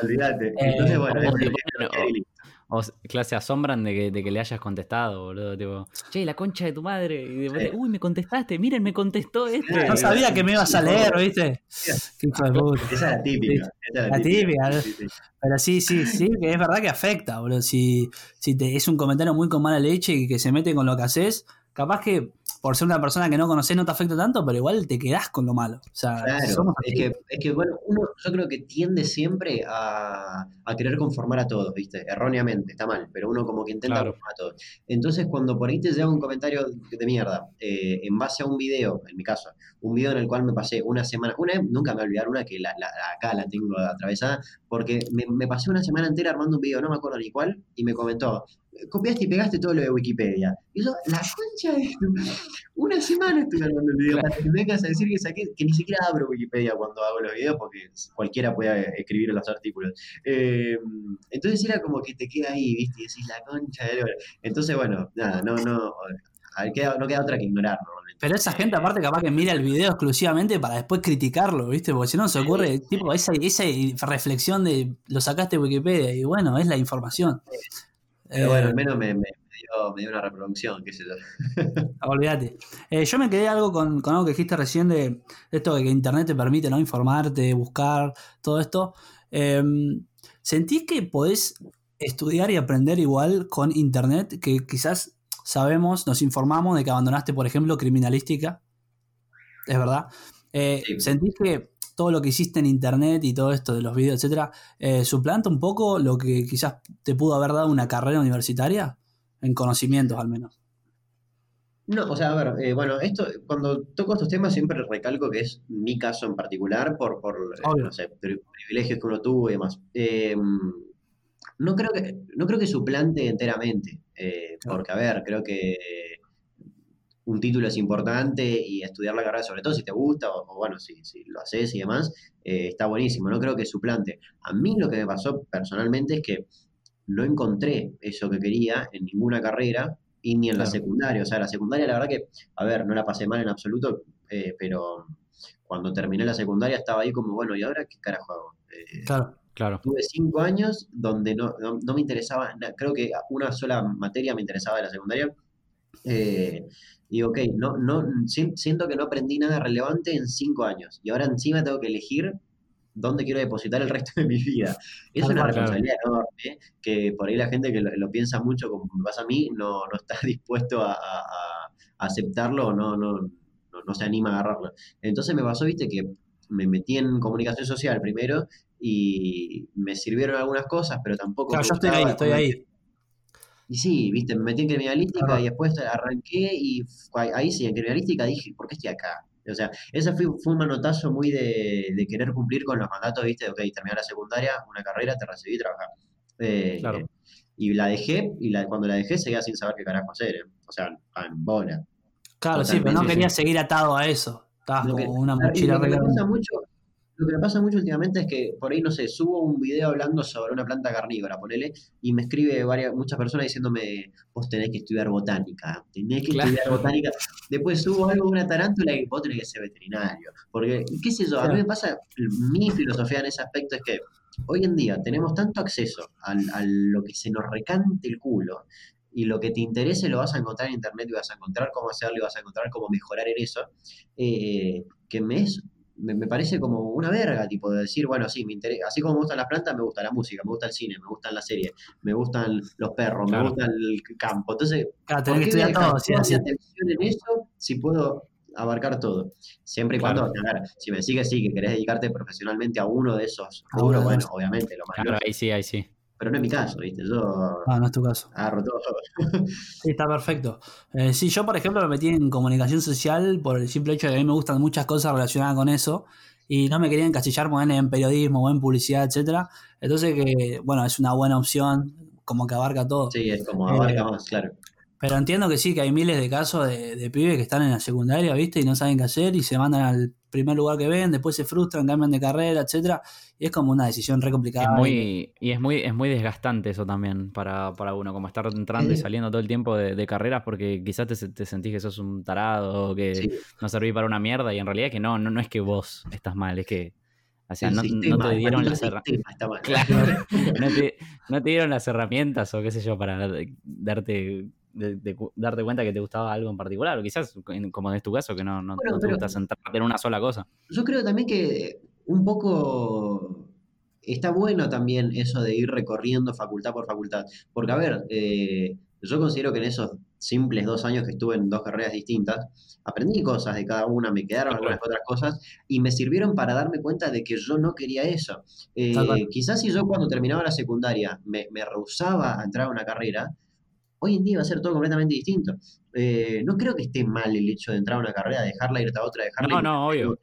olvídate. Eh, Entonces, bueno, es que el- O claro, se asombran de que, de que le hayas contestado, boludo. Tipo, che, la concha de tu madre. Y de repente, Sí. uy, me contestaste, miren, me contestó este. No sabía que me ibas a leer, ¿viste? Qué hijo de puta. Esa es la típica. esa es La típica, ¿no? Sí, sí. Pero sí, sí, sí, que es verdad que afecta, boludo. Si, si te, es un comentario muy con mala leche y que se mete con lo que haces, capaz que por ser una persona que no conoces no te afecta tanto, pero igual te quedás con lo malo. O sea, Claro, somos es que, es que bueno, uno yo creo que tiende siempre a, a querer conformar a todos, ¿viste? Erróneamente, está mal, pero uno como que intenta Claro. conformar a todos. Entonces, cuando por ahí te llega un comentario de mierda, eh, en base a un video, en mi caso, un video en el cual me pasé una semana, una nunca me voy a olvidar una que la, la- acá la tengo atravesada, porque me, me pasé una semana entera armando un video, no me acuerdo ni cuál, y me comentó, copiaste y pegaste todo lo de Wikipedia. Y yo, la concha de tu- Una semana estuve armando el video para que me vengas a decir que saqué, que ni siquiera abro Wikipedia cuando hago los videos porque cualquiera puede escribir los artículos. Eh, entonces era como que te queda ahí, ¿viste? Y decís la concha de. Entonces, bueno, nada, no, no, queda- no queda otra que ignorar normalmente. Pero esa gente, aparte, capaz que mira el video exclusivamente para después criticarlo, ¿viste? Porque si no se ocurre, tipo, esa, esa reflexión de lo sacaste de Wikipedia y bueno, es la información. Pero Eh, bueno, al menos me, dio, me dio una reproducción, qué sé yo. [LAUGHS] Olvídate. Eh, yo me quedé algo con, con algo que dijiste recién de, de esto de que Internet te permite ¿no? informarte, buscar, todo esto. Eh, ¿Sentís que podés estudiar y aprender igual con Internet? Que quizás sabemos, nos informamos de que abandonaste, por ejemplo, criminalística. Es verdad. Eh, Sí. ¿Sentís que todo lo que hiciste en internet y todo esto de los videos, etcétera, eh, suplanta un poco lo que quizás te pudo haber dado una carrera universitaria? En conocimientos al menos. No, o sea, a ver, eh, bueno, esto, cuando toco estos temas siempre recalco que es mi caso en particular por, por eh, no sé, privilegios que uno tuvo y demás. Eh, no creo que, no creo que suplante enteramente, porque a ver, creo que un título es importante y estudiar la carrera, sobre todo si te gusta o, bueno, si, si, lo haces y demás, está buenísimo. No creo que suplante. A mí lo que me pasó personalmente es que no encontré eso que quería en ninguna carrera y ni en la secundaria. O sea, la secundaria, la verdad que, a ver, no la pasé mal en absoluto, eh, pero cuando terminé la secundaria estaba ahí como, bueno, ¿y ahora qué carajo hago? Eh, claro, claro. Tuve cinco años donde no, no, me interesaba, creo que una sola materia me interesaba de la secundaria. Eh, y ok, no, no, siento que no aprendí nada relevante en cinco años. Y ahora encima tengo que elegir dónde quiero depositar el resto de mi vida. [LAUGHS] Es una responsabilidad enorme que por ahí la gente que lo, piensa mucho, como me pasa a mí, no, no está [LAUGHS] dispuesto a, aceptarlo o no, no, no, se anima a agarrarlo. Entonces me pasó, viste, que me metí en comunicación social primero y me sirvieron algunas cosas, pero tampoco... Claro, yo estoy ahí, estoy ahí. Y sí, viste, me metí en criminalística y después arranqué y ahí sí, en criminalística dije, ¿por qué estoy acá? O sea, ese fue, fue un manotazo muy de, querer cumplir con los mandatos, ¿viste? Ok, terminar la secundaria, una carrera, te recibí y trabajar. Eh, claro. y la dejé, y la, cuando la dejé seguía sin saber qué carajo hacer. ¿eh? O sea, en bola. Claro, sí, pero no quería seguir atado a eso. Estabas como una mochila lo que, pasa mucho, lo que me pasa mucho últimamente es que por ahí, no sé, subo un video hablando sobre una planta carnívora, ponele, y me escribe varias, muchas personas diciéndome, vos tenés que estudiar botánica, tenés que estudiar botánica. Después subo algo de una tarántula y vos tenés que ser veterinario. Porque, qué sé yo, a mí me pasa, mi filosofía en ese aspecto es que hoy en día tenemos tanto acceso a, lo que se nos recante el culo, y lo que te interese lo vas a encontrar en internet y vas a encontrar cómo hacerlo y vas a encontrar cómo mejorar en eso, eh, que me es me, parece como una verga, tipo, de decir, bueno, sí, me interesa, así como me gustan las plantas, me gusta la música, me gusta el cine, me gustan las series, me gustan los perros, me gusta el campo. Entonces, claro, tenés que estudiar todo, sí, atención en eso si puedo abarcar todo. Siempre y cuando, si me sigues, sí, que querés dedicarte profesionalmente a uno de esos rubros, bueno, obviamente, lo más Claro, ahí sí, ahí sí pero no es mi caso, ¿viste? Yo. Ah, no es tu caso. Agarro todo. [LAUGHS] sí, está perfecto. Eh, sí, yo, por ejemplo, me metí en comunicación social por el simple hecho de que a mí me gustan muchas cosas relacionadas con eso y no me quería encasillar en periodismo o en publicidad, etcétera. Entonces, que, bueno, es una buena opción, como que abarca todo. Sí, es como abarca eh, más, claro. Pero entiendo que sí, que hay miles de casos de, de, pibes que están en la secundaria, ¿viste? Y no saben qué hacer y se mandan al primer lugar que ven, después se frustran, cambian de carrera, etcétera. Y es como una decisión re complicada. Es muy, y es muy, es muy desgastante eso también para, para uno, como estar entrando y saliendo todo el tiempo de, carreras porque quizás te, te, sentís que sos un tarado, que no serví para una mierda, y en realidad que no, no, no es que vos estás mal, es que o sea, no, no, te dieron las herramientas. Claro, [LAUGHS] no, te, no te dieron las herramientas o qué sé yo para darte de, darte cuenta que te gustaba algo en particular, o quizás, como en tu caso, que no, no, te gusta centrarte en una sola cosa. Yo creo también que un poco está bueno también eso de ir recorriendo facultad por facultad, porque a ver, eh, yo considero que en esos simples dos años que estuve en dos carreras distintas, aprendí cosas de cada una, me quedaron algunas otras cosas y me sirvieron para darme cuenta de que yo no quería eso. Eh, quizás si yo cuando terminaba la secundaria me, me rehusaba a entrar a una carrera, Hoy en día va a ser todo completamente distinto. Eh, no creo que esté mal el hecho de entrar a una carrera, dejarla, irte a otra, dejarla. No, no, obvio.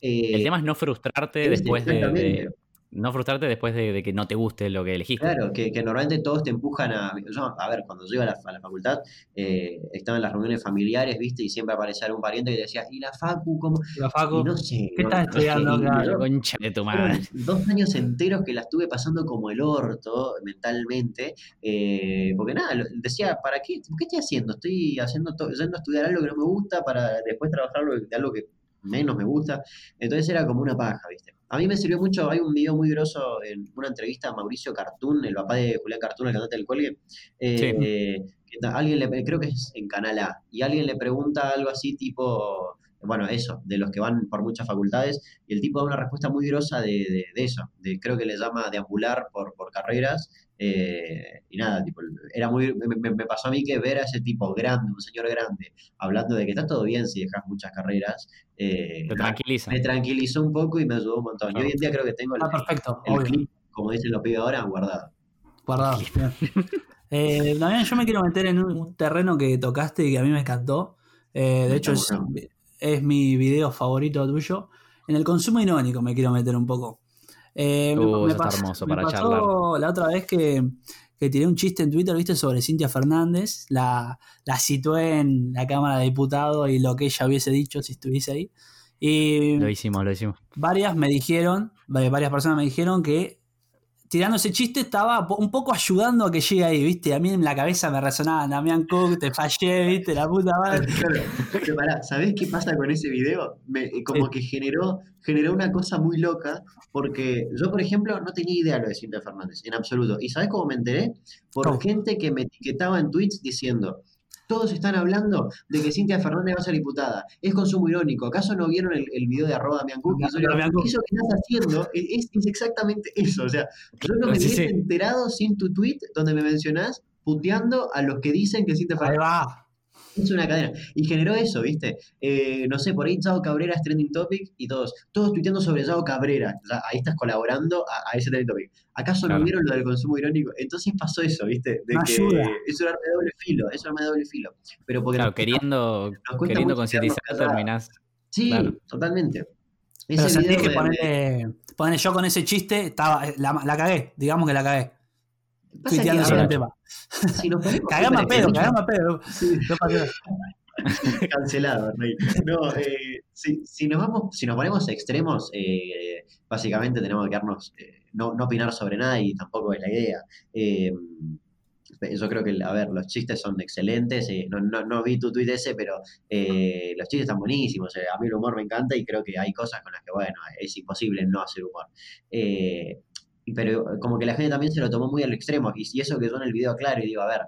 el eh, tema es no frustrarte después de, no frustrarte después de, que no te guste lo que elegiste. Claro, que, normalmente todos te empujan a. a ver, cuando yo iba a la, facultad, eh, estaba en las reuniones familiares, ¿viste? Y siempre aparecía algún pariente que decía, ¿y la Facu? ¿Cómo? La Facu. no sé. ¿Qué estás estudiando, Concha de tu madre. Dos años enteros que la estuve pasando como el orto mentalmente. Eh, porque nada, decía, ¿para qué? ¿Qué estoy haciendo? Estoy haciendo yendo a estudiar algo que no me gusta para después trabajar de algo que menos me gusta. Entonces era como una paja, ¿viste? A mí me sirvió mucho, hay un video muy grosso en una entrevista a Mauricio Cartún, el papá de Julián Cartún, el cantante del cuelgue. Eh, alguien le, creo que es en Canal A, y alguien le pregunta algo así tipo, bueno, eso, de los que van por muchas facultades, y el tipo da una respuesta muy grosa de, de, eso, de, creo que le llama deambular por, por carreras, eh, y nada, tipo, era muy, me, pasó a mí que ver a ese tipo grande, un señor grande, hablando de que está todo bien si dejas muchas carreras, eh, tranquiliza. me tranquilizó un poco y me ayudó un montón. Yo hoy en día creo que tengo el, ah, perfecto, clip, como dicen los pibes ahora, guardado. Guardado. [LAUGHS] eh, también yo me quiero meter en un terreno que tocaste y que a mí me encantó. Eh, de hecho, es, mi video favorito tuyo. En el consumo irónico me quiero meter un poco. Eh, uh, me, pasó, hermoso para charlar. La otra vez que, que, tiré un chiste en Twitter, viste, sobre Cintia Fernández. La, la situé en la Cámara de Diputados y lo que ella hubiese dicho si estuviese ahí. Y lo hicimos, lo hicimos. Varias me dijeron, varias personas me dijeron que tirando ese chiste estaba un poco ayudando a que llegue ahí, ¿viste? A mí en la cabeza me resonaba Damián Cook, te fallé, ¿viste? La puta madre. [LAUGHS] Claro, ¿sabés qué pasa con ese video? como que generó, generó una cosa muy loca, porque yo, por ejemplo, no tenía idea lo de Cintia Fernández, en absoluto. ¿Y sabés cómo me enteré? Por gente que me etiquetaba en tweets diciendo, todos están hablando de que Cintia Fernández va a ser diputada. Es consumo irónico. ¿Acaso no vieron el, video de arroba Damián? Eso, que estás haciendo es, exactamente eso. O sea, yo no me hubiese enterado sin tu tweet donde me mencionás puteando a los que dicen que Cintia Fernández. Ahí va. Es una cadena. Y generó eso, ¿viste? Eh, no sé, por ahí Yao Cabrera es trending topic y todos, todos tuiteando sobre Yao Cabrera. ahí estás colaborando a, ese trending topic. ¿Acaso no vieron lo del consumo irónico? Entonces pasó eso, ¿viste? De que es un arma de doble filo, es un arma de doble filo. Pero porque claro, queriendo, queriendo concientizar terminás. Sí, totalmente. Pero sentí que ponerle, yo con ese chiste, estaba, la, la cagué, digamos que la cagué. Tuiteando sobre el tema. Si [LAUGHS] cagamos a pedo, cagamos a pedo. [LAUGHS] Cancelado, Rey. No, eh, si, si, nos vamos, si nos ponemos extremos, eh, básicamente tenemos que quedarnos, eh, no, no, opinar sobre nada y tampoco es la idea. Eh, yo creo que, a ver, los chistes son excelentes. no, no, no, vi tu tweet ese, pero los chistes están buenísimos. a mí el humor me encanta y creo que hay cosas con las que, bueno, es imposible no hacer humor pero como que la gente también se lo tomó muy al extremo. Y, si eso que yo en el video claro y digo, a ver,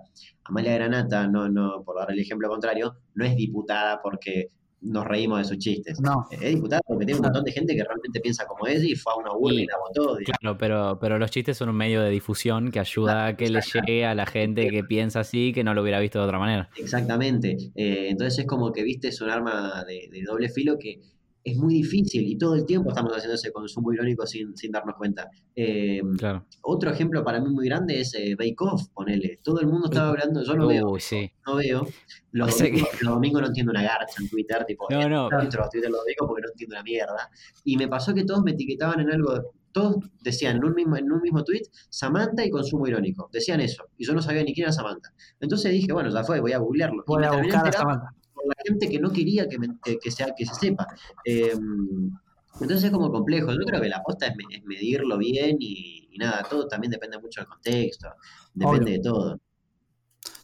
Amalia Granata, no, no, por dar el ejemplo contrario, no es diputada porque nos reímos de sus chistes. No. Es diputada porque tiene un montón de gente que realmente piensa como es y fue a una burla y, la votó. Claro, pero, pero los chistes son un medio de difusión que ayuda a que le llegue a la gente que piensa así que no lo hubiera visto de otra manera. Exactamente. Eh, entonces es como que viste, es un arma de doble filo que es muy difícil y todo el tiempo estamos haciendo ese consumo irónico sin, sin darnos cuenta. Eh, otro ejemplo para mí muy grande es eh, Bake Off, ponele. Todo el mundo estaba hablando, yo no veo. No veo. [LAUGHS] Los domingos, no entiendo una garcha en Twitter, tipo, no, no. Twitter lo digo porque no entiendo una mierda. Y me pasó que todos me etiquetaban en algo, todos decían en un mismo, en un mismo tweet, Samantha y consumo irónico. Decían eso. Y yo no sabía ni quién era Samantha. Entonces dije, bueno, ya fue, voy a googlearlo. Voy a buscar a Samantha la gente que no quería que, que, sea, que se sepa. Em, entonces es como complejo. Yo creo que la aposta es, medirlo bien y, nada, todo también depende mucho del contexto, depende de todo.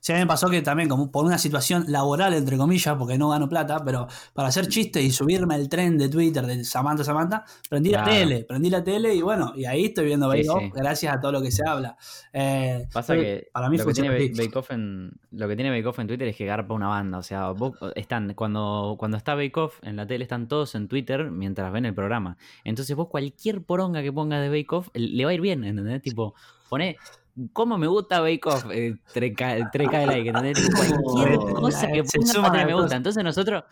Sí, a mí me pasó que también, como por una situación laboral, entre comillas, porque no gano plata, pero para hacer chistes y subirme el tren de Twitter de Samantha Samantha, prendí la tele, prendí la tele y bueno, y ahí estoy viendo Bake Off, gracias a todo lo que se habla. Eh, Pasa que para mí lo, que tiene Bake Off en, lo que tiene Bake Off en Twitter es que garpa una banda. O sea, están, cuando, cuando está Bake Off en la tele, están todos en Twitter mientras ven el programa. Entonces, vos cualquier poronga que ponga de Bake Off le va a ir bien, ¿entendés? Tipo, pone ¿Cómo me gusta Bake Off? Eh, 3K, de like, ¿entendés? Cualquier cosa que ponga me gusta. Entonces nosotros,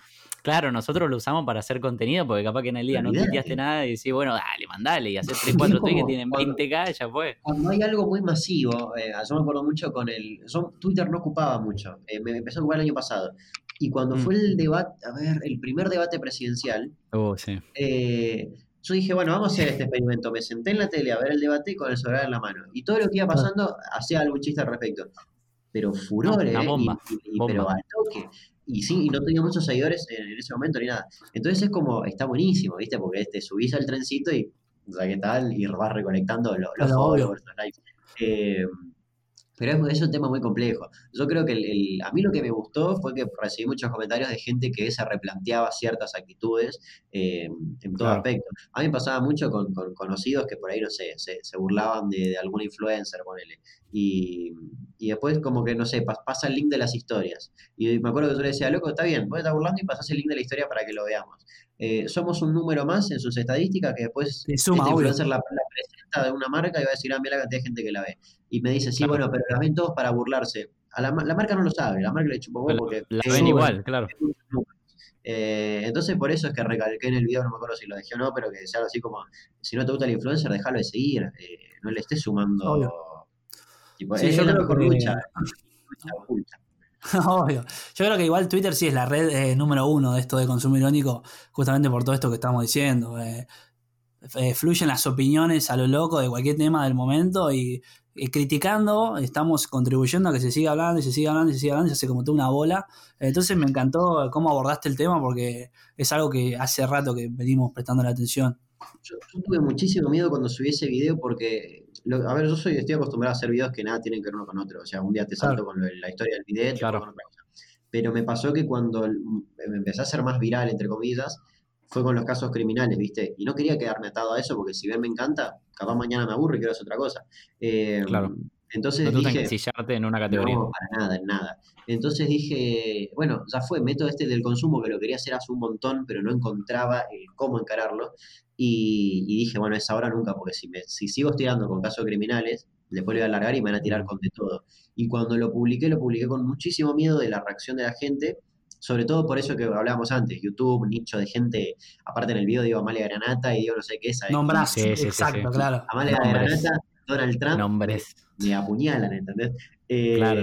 claro, nosotros lo usamos para hacer contenido, porque capaz que en el día no tuiteaste nada y decís, bueno, dale, mandale, y hacer 3, 4 tweets que tienen 20k, ya fue. Cuando hay algo muy masivo, eh, yo me acuerdo mucho con el. Twitter no ocupaba mucho, eh, me empezó a ocupar el año pasado. Y cuando mm. fue el debate, a ver, el primer debate presidencial, oh, sí. eh, yo dije, bueno, vamos a hacer este experimento. Me senté en la tele a ver el debate con el celular en la mano. Y todo lo que iba pasando hacía algún chiste al respecto. Pero furor, ¿eh? Y, pero al toque. Y sí, y no tenía muchos seguidores en, ese momento ni nada. Entonces es como, está buenísimo, ¿viste? Porque este, subís al trencito y, o sea, ¿qué tal? Y vas recolectando los, los followers, los likes. Eh, pero es, un tema muy complejo. Yo creo que el, a mí lo que me gustó fue que recibí muchos comentarios de gente que se replanteaba ciertas actitudes eh, en todo aspecto. A mí me pasaba mucho con, conocidos que por ahí, no sé, se, burlaban de, algún influencer, ponele. Y, y después como que, no sé, pas- pasa el link de las historias. Y me acuerdo que yo le decía, loco, está bien, vos estás burlando y pasás el link de la historia para que lo veamos. Eh, somos un número más en sus estadísticas que después Sí, suma, este influencer la, la presenta de una marca y va a decir, ah, mira la cantidad de gente que la ve. Y me dice, sí, Claro. bueno, pero las ven todos para burlarse. A la, ma- la marca no lo sabe, la marca le chupa huevo porque la ven sube. igual, claro. eh, entonces por eso es que recalqué en el video, no me acuerdo si lo dejé o no, pero que algo así como, si no te gusta el influencer, déjalo de seguir, eh, no le estés sumando. Tipo, Sí, es yo la creo mejor que- lucha, [LAUGHS] lucha oculta. [LAUGHS] Obvio. Yo creo que igual Twitter sí es la red eh, número uno de esto de consumo irónico, justamente por todo esto que estamos diciendo. eh. Eh, fluyen las opiniones a lo loco de cualquier tema del momento y, criticando, estamos contribuyendo a que se siga hablando y se siga hablando y se siga hablando y se hace como toda una bola. Entonces me encantó cómo abordaste el tema porque es algo que hace rato que venimos prestando la atención. Yo, yo tuve muchísimo miedo cuando subí ese video porque, lo- a ver, yo soy, estoy acostumbrado a hacer videos que nada tienen que ver uno con otro. O sea, un día te salto con la historia del video, Claro. con otra cosa. Pero me pasó que cuando me empecé a hacer más viral, entre comillas, fue con los casos criminales, ¿viste? Y no quería quedarme atado a eso porque si bien me encanta, capaz mañana me aburre y quiero hacer otra cosa. Eh, Claro. Entonces No te gusta dije, encasillarte en una categoría. no, para nada, en nada. Entonces dije, bueno, ya fue, método este del consumo que lo quería hacer hace un montón, pero no encontraba eh, cómo encararlo. Y, y dije, bueno, es ahora nunca, porque si, me, si sigo tirando con casos criminales, después lo voy a alargar y me van a tirar con de todo. Y cuando lo publiqué, lo publiqué con muchísimo miedo de la reacción de la gente, sobre todo por eso que hablábamos antes, YouTube, nicho de gente, aparte en el video digo Amalia Granata y digo no sé qué, ¿sabes? Nombrás, Sí, sí, sí, exacto, sí. claro. Amalia Nombres. Granata, Donald Trump, Nombres. Me apuñalan, ¿entendés? Eh, Claro.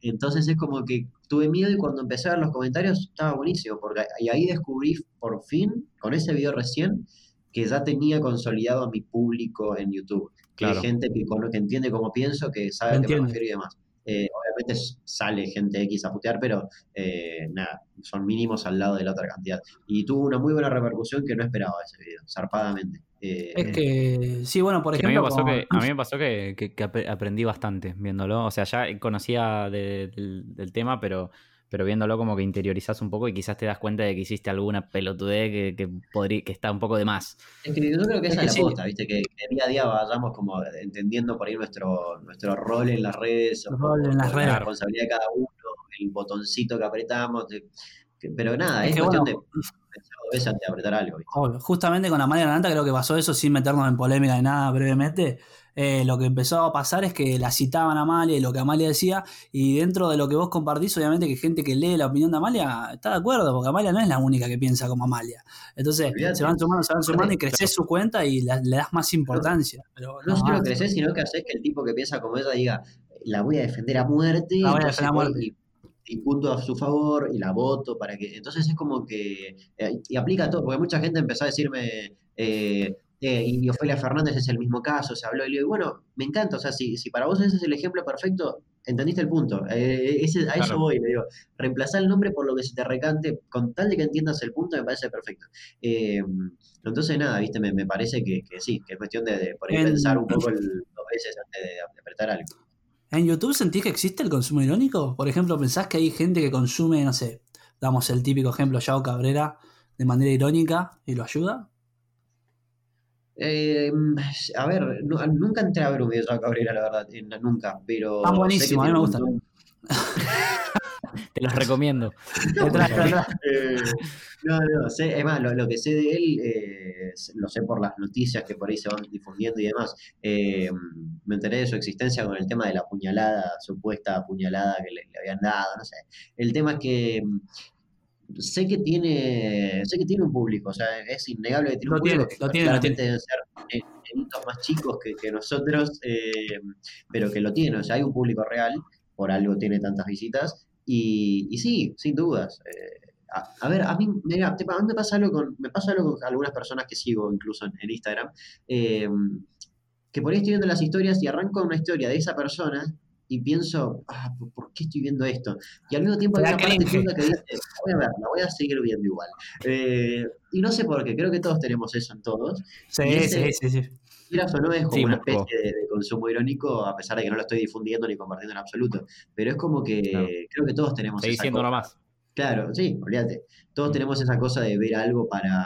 Entonces es como que tuve miedo y cuando empecé a ver los comentarios estaba buenísimo, porque y ahí descubrí por fin, con ese video recién, que ya tenía consolidado a mi público en YouTube. Que hay gente que, que entiende cómo pienso, que sabe a qué me refiero y demás. Eh, obviamente sale gente X a putear, pero eh, nada, son mínimos al lado de la otra cantidad. Y tuvo una muy buena repercusión que no esperaba ese video, zarpadamente. Eh, Es que, sí, bueno, por Sí, a, mí me ejemplo, pasó con- que, a mí [CLEARS THROAT] me pasó que, que- que ap- aprendí bastante viéndolo. O sea, ya conocía de- del, del tema, pero, pero viéndolo como que interiorizás un poco y quizás te das cuenta de que hiciste alguna pelotudez que, que, podría, que está un poco de más. Es que yo creo que Es esa que es la sí. posta, ¿viste? Que, que día a día vayamos como entendiendo por ahí nuestro, nuestro rol en las redes, El rol en las la redes. responsabilidad de cada uno, el botoncito que apretamos. de- que- pero nada, Es es, que cuestión bueno. de antes de apretar algo. ¿viste? Justamente con Amalia Granata creo que pasó eso sin meternos en polémica de nada brevemente. Eh, lo que empezó a pasar es que la citaban a Amalia y lo que Amalia decía, y dentro de lo que vos compartís, obviamente que gente que lee la opinión de Amalia está de acuerdo, porque Amalia no es la única que piensa como Amalia. Entonces Olvídate. se van sumando, se van sumando y creces su cuenta y la- le das más importancia. Pero No no solo creces, sino que haces que el tipo que piensa como ella diga, la voy a defender a muerte, La voy a entonces defender a voy muerte. y, y punto a su favor y la voto para que. Entonces es como que. eh, y aplica todo, porque mucha gente empezó a decirme. eh, eh, y Ofelia Fernández es el mismo caso, se habló y le digo, bueno, me encanta, o sea, si, si para vos ese es el ejemplo perfecto, entendiste el punto. Eh, ese- a eso voy, le digo, reemplazar el nombre por lo que se te recante, con tal de que entiendas el punto, me parece perfecto. Eh, entonces, nada, viste, me, me parece que, que sí, que es cuestión de, de por ahí En- pensar un poco el- dos veces antes de, de apretar algo. ¿En YouTube sentís que existe el consumo irónico? Por ejemplo, ¿pensás que hay gente que consume, no sé, damos el típico ejemplo, Yao Cabrera, de manera irónica y lo ayuda? Eh, a ver, nu- nunca entré a ver un video de Joao Cabrera, la verdad, en- nunca, pero. Ah, buenísimo, a mí me gusta. [LAUGHS] Te los recomiendo. [LAUGHS] Eh, no, no, sé, es más, lo, lo que sé de él, eh, lo sé por las noticias que por ahí se van difundiendo y demás. Eh, me enteré de su existencia con el tema de la puñalada, supuesta puñalada que le, le habían dado, no sé. El tema es que sé que tiene, sé que tiene un público, o sea, es innegable que tiene Lo un público, tiene, que lo tiene, lo deben ser eh, nenitos más chicos que, que nosotros, eh, pero que lo tiene, o sea, hay un público real, por algo tiene tantas visitas, y, y sí, sin dudas. eh, a, a ver, a mí, mira, te- a mí me pasa algo con, me pasa algo con algunas personas que sigo incluso en, en Instagram, eh, que por ahí estoy viendo las historias y arranco una historia de esa persona y pienso, ah, ¿por- ¿por qué estoy viendo esto? Y al mismo tiempo hay una parte que dice, voy a ver, la voy a seguir viendo igual. Eh, y no sé por qué, creo que todos tenemos eso en todos. Sí, ese- sí, sí, sí. Quieras o no, es como Sí, una especie de, de consumo irónico, a pesar de que no lo estoy difundiendo ni compartiendo en absoluto. Pero es como que Claro. creo que todos tenemos Seguí esa siendo cosa. uno más. Claro, sí, olvídate. Todos Mm. tenemos esa cosa de ver algo para,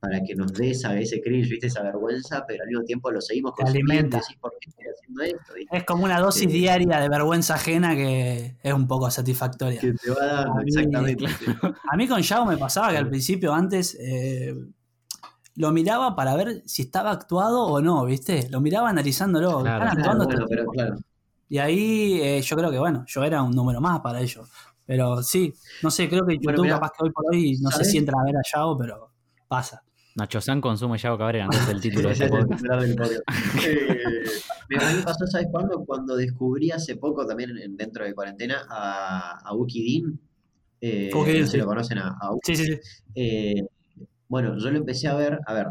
para que nos dé esa, ese cringe, ¿viste? esa vergüenza, pero al mismo tiempo lo seguimos consumiendo. y alimenta. decís, ¿por qué estoy haciendo esto. ¿viste? Es como una dosis diaria de vergüenza ajena que es un poco satisfactoria. Que te va A mí- exactamente. sí. A mí con Yao me pasaba que al principio antes eh, lo miraba para ver si estaba actuado o no, ¿viste? Lo miraba analizándolo. Claro. ¿Están Claro, actuando bueno, pero. Y ahí eh, yo creo que, bueno, yo era un número más para ellos. Pero sí, no sé, creo que YouTube Bueno, mirá, capaz que hoy por hoy no sé si entra a ver a Yao, pero pasa. Nacho San consume Yao Cabrera, no es el [LAUGHS] título de ese Ese es el podcast. [LAUGHS] Eh, mira, a mí me pasó, ¿sabes cuándo? Cuando descubrí hace poco, también en- dentro de cuarentena, a, a Uki Dean. Eh, Uki Dean, no lo conocen a, a Uki. Sí, sí, sí. Eh, bueno, yo lo empecé a ver, a ver,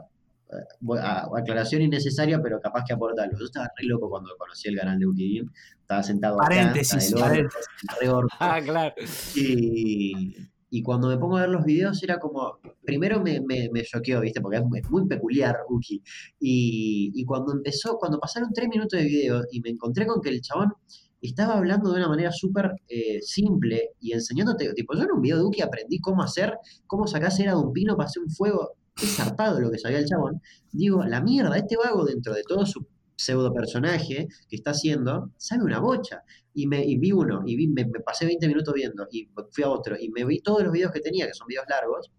eh, a- aclaración innecesaria, pero capaz que aporta algo. Yo estaba re loco cuando conocí el canal de Uki Dean. Estaba sentado acá, Paréntesis, estaba del orto, paréntesis. re orto. Ah, claro. Y, y cuando me pongo a ver los videos era como, primero me, me, me choqueó, ¿viste? Porque es muy, peculiar Uki. Y, y cuando empezó, cuando pasaron tres minutos de video y me encontré con que el chabón estaba hablando de una manera súper eh, simple y enseñándote, tipo, yo en un video de Uki aprendí cómo hacer, cómo sacar cera de un pino para hacer un fuego. Es zarpado lo que sabía el chabón. Digo, la mierda, este vago dentro de todo su pseudo personaje que está haciendo, sabe una bocha y, me, y vi uno, y vi, me, me pasé 20 minutos viendo, y fui a otro, y me vi todos los videos que tenía, que son videos largos,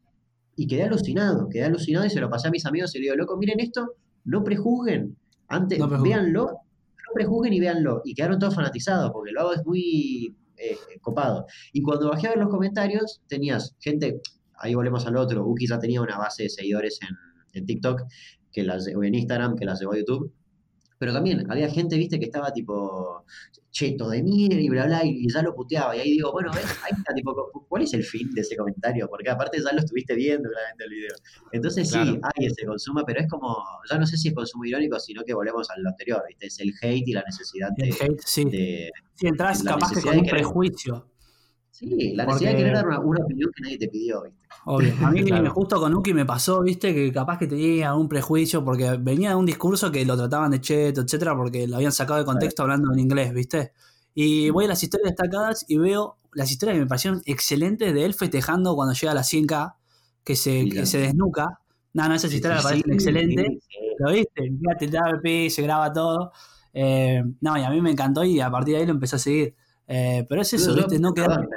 y quedé alucinado, quedé alucinado y se lo pasé a mis amigos y le digo, loco, miren esto, no prejuzguen, antes, No prejuzguen. véanlo, no prejuzguen y véanlo, y quedaron todos fanatizados, porque lo hago es muy eh, copado. Y cuando bajé a ver los comentarios, tenías gente, ahí volvemos al otro, Uki ya tenía una base de seguidores en, en TikTok, que las, o en Instagram, que las llevó a YouTube, pero también había gente, viste, que estaba tipo cheto de mierda y bla, bla, y ya lo puteaba. Y ahí digo, bueno, ¿ves? Ahí está, tipo, ¿cuál es el fin de ese comentario? Porque aparte ya lo estuviste viendo claramente el video. Entonces sí, hay ese consumo, pero es como, ya no sé si es consumo irónico, sino que volvemos a lo anterior, viste, es el hate y la necesidad El de... hate, sí. de- Si entras capaz que con un querer- prejuicio. Sí, la Porque- necesidad de querer dar una, una opinión que nadie te pidió, viste. Obvio. [LAUGHS] A mí Claro. justo con Uki me pasó, viste, que capaz que tenía un prejuicio porque venía de un discurso que lo trataban de cheto, etcétera, porque lo habían sacado de contexto hablando en inglés, viste. Y voy a las historias destacadas y veo las historias que me parecieron excelentes de él festejando cuando llega a la 100K, que se, que desnuca. No, no, esas historias sí, me parecen sí, excelentes. sí, sí. ¿Lo viste? Fíjate, te el pi, se graba todo. Eh, no, y a mí me encantó y a partir de ahí lo empecé a seguir. Eh, pero es eso, Yo- yo- ¿viste? No quedar.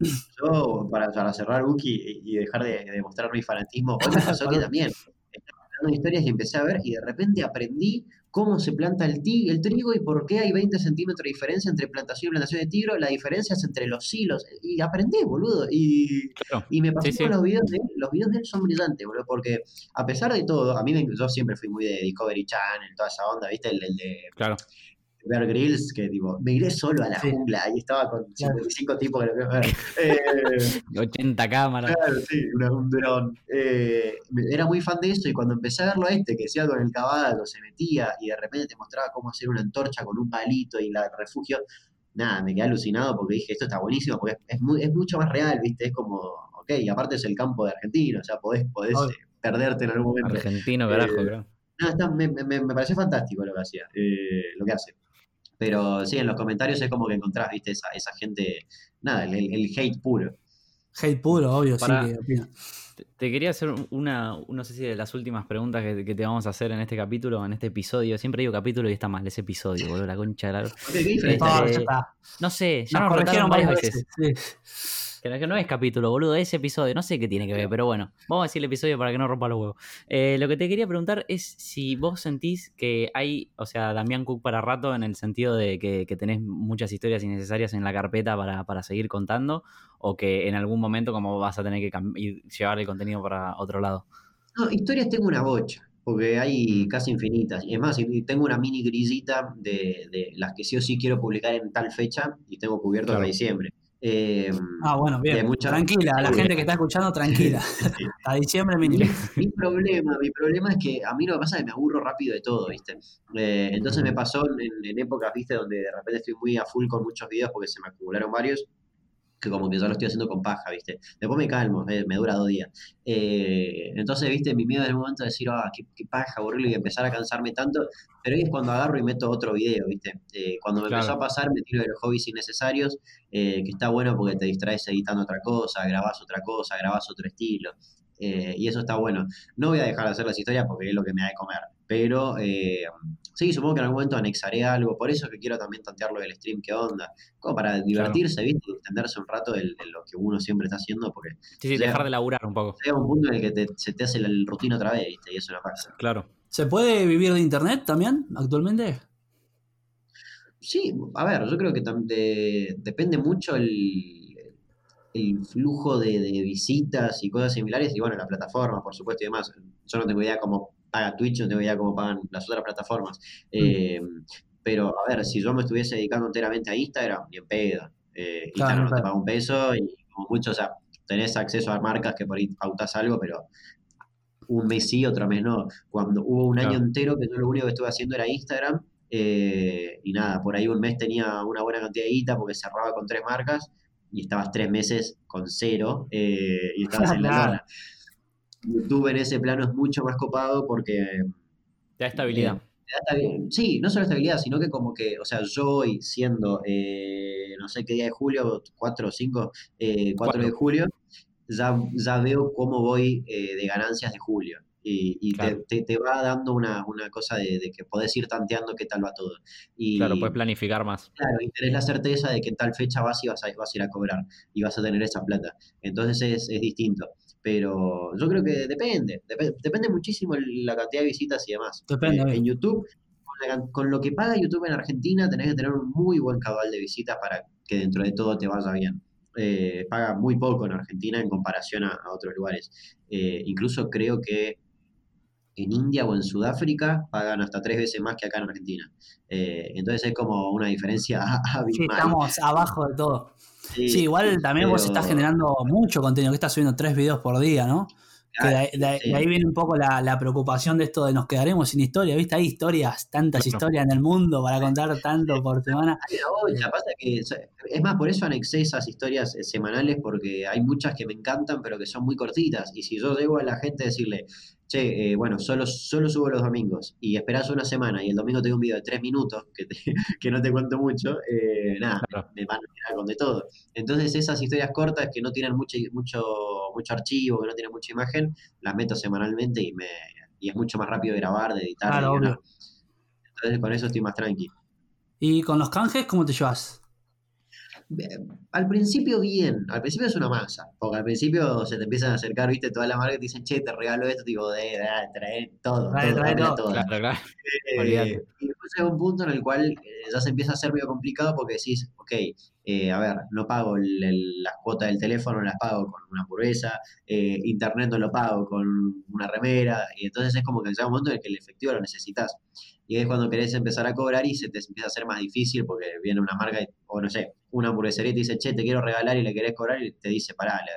Yo, para, para cerrar Uki y dejar de, de mostrar mi fanatismo, hoy [LAUGHS] me pasó que también estaba hablando de historias y empecé a ver y de repente aprendí cómo se planta el, ti- el trigo y por qué hay 20 centímetros de diferencia entre plantación y plantación de trigo, la diferencia es entre los silos. Y aprendí, boludo. Y, Claro. y me pasó Sí, con sí. los videos de él. Los videos de él son brillantes, boludo, porque a pesar de todo, a mí me- yo siempre fui muy de Discovery Channel, toda esa onda, ¿viste? El, el de Claro. Bear Grylls, que tipo, me iré solo a la Sí. jungla y estaba con Claro. 55 tipos que lo quiero ver. [LAUGHS] Eh, 80 cámaras. Claro, sí, una- un dron. Eh, era muy fan de eso y cuando empecé a verlo a este, que decía con el caballo, se metía y de repente te mostraba cómo hacer una antorcha con un palito y la el refugio, nada, me quedé alucinado porque dije, esto está buenísimo porque es, es muy, es mucho más real, ¿viste? Es como, ok, y aparte es el campo de Argentina, o sea, podés, podés eh, perderte en algún momento. Argentino, carajo, Eh, creo. No, está- me, me, me pareció fantástico lo que hacía, eh, lo que hace. Pero sí, en los comentarios es como que encontrás, ¿viste? Esa, esa gente, nada, el, hate puro. Hate puro, obvio, Para- sí que. Te- quería hacer una, no sé si de las últimas preguntas que, que te vamos a hacer en este capítulo, en este episodio. Siempre digo capítulo y está mal, es episodio, boludo, la concha de la... Ok, ¿qué diferencia No, sé, ya Nos nos, corrigieron varias veces. veces. sí. Que no- es capítulo, boludo, es episodio. No sé qué tiene que ver, pero bueno, vamos a decir el episodio para que no rompa los huevos. Eh, lo que te quería preguntar es si vos sentís que hay, o sea, Damián Cook para rato en el sentido de que, que tenés muchas historias innecesarias en la carpeta para, para seguir contando, o que en algún momento como vas a tener que llevar el contenido para otro lado. No, historias tengo una bocha, porque hay casi infinitas. Y es más, tengo una mini grillita de, de las que sí o sí quiero publicar en tal fecha y tengo cubierto Claro. hasta diciembre. Eh, Ah, bueno, bien. muchas- Tranquila, la gente que está escuchando, tranquila. [LAUGHS] A diciembre Mi, mínimo. mi problema, mi problema es que a mí lo que pasa es que me aburro rápido de todo, ¿viste? Eh, entonces me pasó en, en épocas, ¿viste? Donde de repente estoy muy a full con muchos videos porque se me acumularon varios, que como que ya lo estoy haciendo con paja, ¿viste? Después me calmo, eh, me dura dos días. Eh, entonces, ¿viste? Mi miedo en el momento de decir, ah, qué, qué paja, aburrirlo y empezar a cansarme tanto, pero ahí es cuando agarro y meto otro video, ¿viste? Eh, cuando me Claro. empezó a pasar, me tiro de los hobbies innecesarios, eh, que está bueno porque te distraes editando otra cosa, grabás otra cosa, grabás otro estilo. Eh, y eso está bueno. No voy a dejar de hacer las historias porque es lo que me da de comer, pero eh, Sí, supongo que en algún momento anexaré algo, por eso que quiero también tantearlo del stream, qué onda, como para divertirse, ¿viste? Y extenderse un rato de, lo que uno siempre está haciendo, porque... Sí, sí, dejar de laburar un poco. Llega un punto en el que se te hace la rutina otra vez, ¿viste? Y eso no pasa. Claro. ¿Se puede vivir de internet también actualmente? Sí, a ver, yo creo que depende mucho el, el flujo de, visitas y cosas similares, y bueno, la plataforma, por supuesto, y demás. Yo no tengo idea cómo paga Twitch, no tengo idea cómo pagan las otras plataformas. Mm. Eh, pero, a ver, si yo me estuviese dedicando enteramente a Instagram, ni en pedo. Eh, Instagram no te paga un peso y como mucho, o sea, tenés acceso a marcas que por ahí pautas algo, pero un mes sí, otro mes no. Cuando hubo un año entero que yo lo único que estuve haciendo era Instagram, eh, y nada, por ahí un mes tenía una buena cantidad de guita porque cerraba con tres marcas y estabas tres meses con cero y estabas en la [LAUGHS] lana. YouTube en ese plano es mucho más copado porque... Te da estabilidad. Eh, sí, no solo estabilidad, sino que como que, o sea, yo hoy siendo, eh, no sé qué día de julio, 4 o 5, 4 de julio, ya, ya veo cómo voy eh, de ganancias de julio. Y, te, te, va dando una, una cosa de, que podés ir tanteando qué tal va todo. Y, claro, puedes planificar más. Claro, y tenés la certeza de que en tal fecha vas y vas a, vas a ir a cobrar y vas a tener esa plata. Entonces es, es distinto. Pero yo creo que depende, depende muchísimo la cantidad de visitas y demás. Depende. Eh, en YouTube, con, lo que paga YouTube en Argentina, tenés que tener un muy buen caudal de visitas para que dentro de todo te vaya bien. Eh, paga muy poco en Argentina en comparación a, otros lugares. Eh, incluso creo que en India o en Sudáfrica pagan hasta tres veces más que acá en Argentina. entonces es como una diferencia [LAUGHS] Sí, estamos abajo de todo. Sí, igual también vos estás generando mucho contenido, que estás subiendo tres videos por día, ¿no? de, ahí viene un poco la, preocupación de esto de nos quedaremos sin historia, ¿viste? Hay historias, tantas historias en el mundo para contar tanto por [LAUGHS] semana. es más, por eso anexé esas historias eh, semanales, porque hay muchas que me encantan, pero que son muy cortitas. Y si yo llego a la gente a decirle, che, eh, bueno, solo, solo subo los domingos y esperas una semana y el domingo tengo un video de tres minutos que, [LAUGHS] que no te cuento mucho, eh, nada, me, van a tirar con de todo. Entonces esas historias cortas que no tienen mucho, mucho, mucho archivo, que no tienen mucha imagen, las meto semanalmente y, me, y es mucho más rápido de grabar, de editar. Entonces con eso estoy más tranquilo. ¿Y con los canjes cómo te llevas? Al principio bien, al principio es una masa, porque al principio se te empiezan a acercar, viste, toda la marca y te dicen, che, te regalo esto, digo, de, de, trae todo, trae, todo, todo. Claro, claro. Eh, y después llega un punto en el cual eh, ya se empieza a ser medio complicado porque decís, ok, eh, a ver, no pago las cuotas del teléfono, las pago con una hamburguesa, internet no lo pago con una remera, y entonces es como que llega un momento en el que el efectivo lo necesitas. Y es cuando querés empezar a cobrar y se te empieza a hacer más difícil porque viene una marca, o no sé, una hamburguesería y te dice, che, te quiero regalar y le querés cobrar y te dice, pará, le,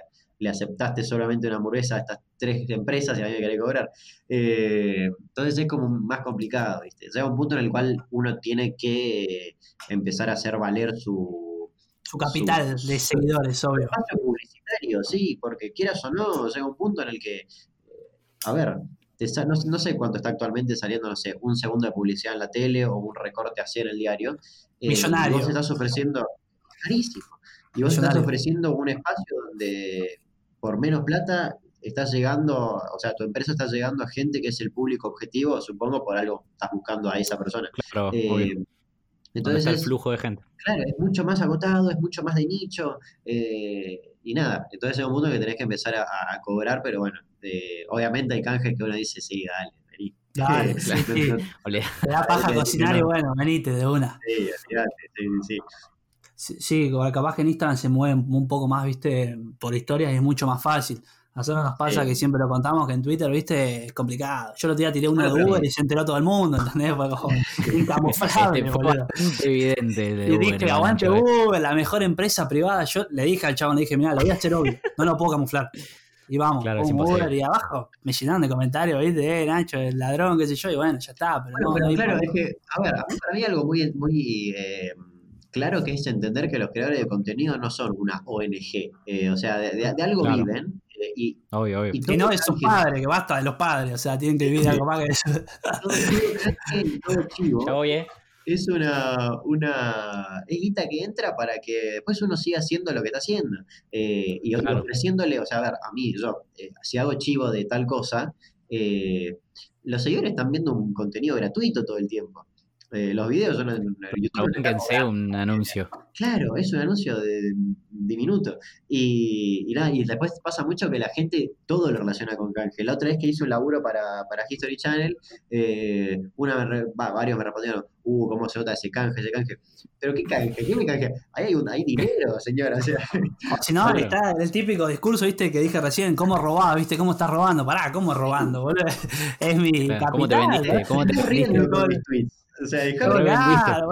aceptaste solamente una hamburguesa a estas tres empresas y a mí me querés cobrar. Eh, entonces es como más complicado, ¿viste? Llega un punto en el cual uno tiene que empezar a hacer valer su... Su capital de seguidores, obvio. Espacio publicitario, sí, porque quieras o no, llega un punto en el que, a ver, no, sé cuánto está actualmente saliendo, no sé, un segundo de publicidad en la tele o un recorte así en el diario. Eh, Millonario. Y vos estás ofreciendo, carísimo, y vos estás ofreciendo un espacio donde por menos plata estás llegando, o sea, tu empresa está llegando a gente que es el público objetivo, supongo, por algo estás buscando a esa persona. Claro, eh, entonces el flujo de gente. Claro, es mucho más agotado, es mucho más de nicho, eh, y nada, entonces es un mundo que tenés que empezar a cobrar, pero bueno, este, obviamente hay canjes que uno dice, sí, dale, vení. Dale, [LAUGHS] sí, [LAUGHS] Te da paja cocinar y bueno, venite de una. Sí, sí, sí. Sí, capaz que en Instagram se mueven un poco más, viste, por historias y es mucho más fácil. A nosotros nos pasa que siempre lo contamos que en Twitter, viste, es complicado. Yo lo otro tiré uno de Uber y se enteró todo el mundo, ¿entendés? Fue como [LAUGHS] incamuflable, boludo. evidente. y dije, aguante Uber, la mejor empresa privada. Yo le dije al chabón, le dije, mira, lo voy a hacer obvio, no lo puedo camuflar. Y vamos, claro, Uber y abajo me llenaron de comentarios, ¿viste? Eh, Nacho, el ladrón, qué sé yo, y bueno, ya está. Pero, no, pero claro, es que, a ver, para mí algo muy, muy eh, claro que es entender que los creadores de contenido no son una ONG, eh, o sea, de, algo viven. Eh, y, obvio, obvio. Y, no es su padre, que basta de los padres, o sea, tienen que vivir algo más que eso. Todo, eh es una, una guita que entra para que después uno siga haciendo lo que está haciendo. Eh, y ofreciéndole, o sea, a ver, a mí, yo, eh, si hago chivo de tal cosa, eh, los seguidores están viendo un contenido gratuito todo el tiempo. Eh, los videos son en, YouTube. un [LAUGHS] anuncio. Claro, es un anuncio de diminuto. Y, y nada, y después pasa mucho que la gente todo lo relaciona con canje. La otra vez que hice un laburo para, para History Channel, eh, una me re- va, varios me respondieron, uh, cómo se nota ese canje, ese canje. Pero qué canje, qué me canje. Ahí hay, un, hay dinero, [LAUGHS] señora. O sea, O [LAUGHS] si no, Claro. está el típico discurso, viste, que dije recién, cómo robaba, viste, cómo estás robando. Pará, ¿cómo robando, boludo? Es mi Claro, capital. ¿Cómo te vendiste? ¿Cómo te vendiste? O sea, dejame Re Claro,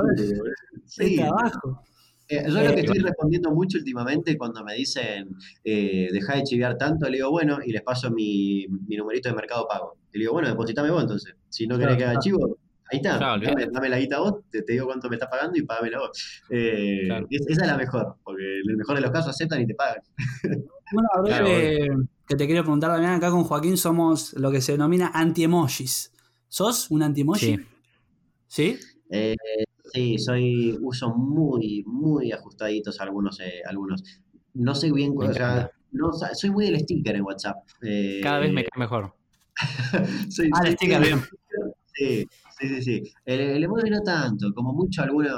Sí, trabajo. Eh, yo lo Eh, que estoy respondiendo mucho últimamente cuando me dicen eh, deja de chiviar tanto, le digo bueno y les paso mi, mi numerito de mercado pago. Y le digo, bueno, depositame vos entonces. Si no querés Claro, que haga chivo, ahí está. Claro, dame, dame la guita vos, te, te digo cuánto me estás pagando y págamela vos. Eh, Claro. es- esa es la mejor, porque en el mejor de los casos aceptan y te pagan. [LAUGHS] Bueno, a ver, Claro, eh, que te quiero preguntar también, acá con Joaquín somos lo que se denomina anti-emojis. ¿Sos un anti-emoji? Sí. ¿Sí? Eh, sí, soy, uso muy, muy ajustaditos algunos, eh, algunos. No sé bien, o sea, no, o sea, soy muy del sticker en WhatsApp. Eh, Cada vez me cae mejor. [LAUGHS] soy, Ah, el sticker, bien. Sí, sí, sí, sí. El, el emoji no tanto, como mucho alguno,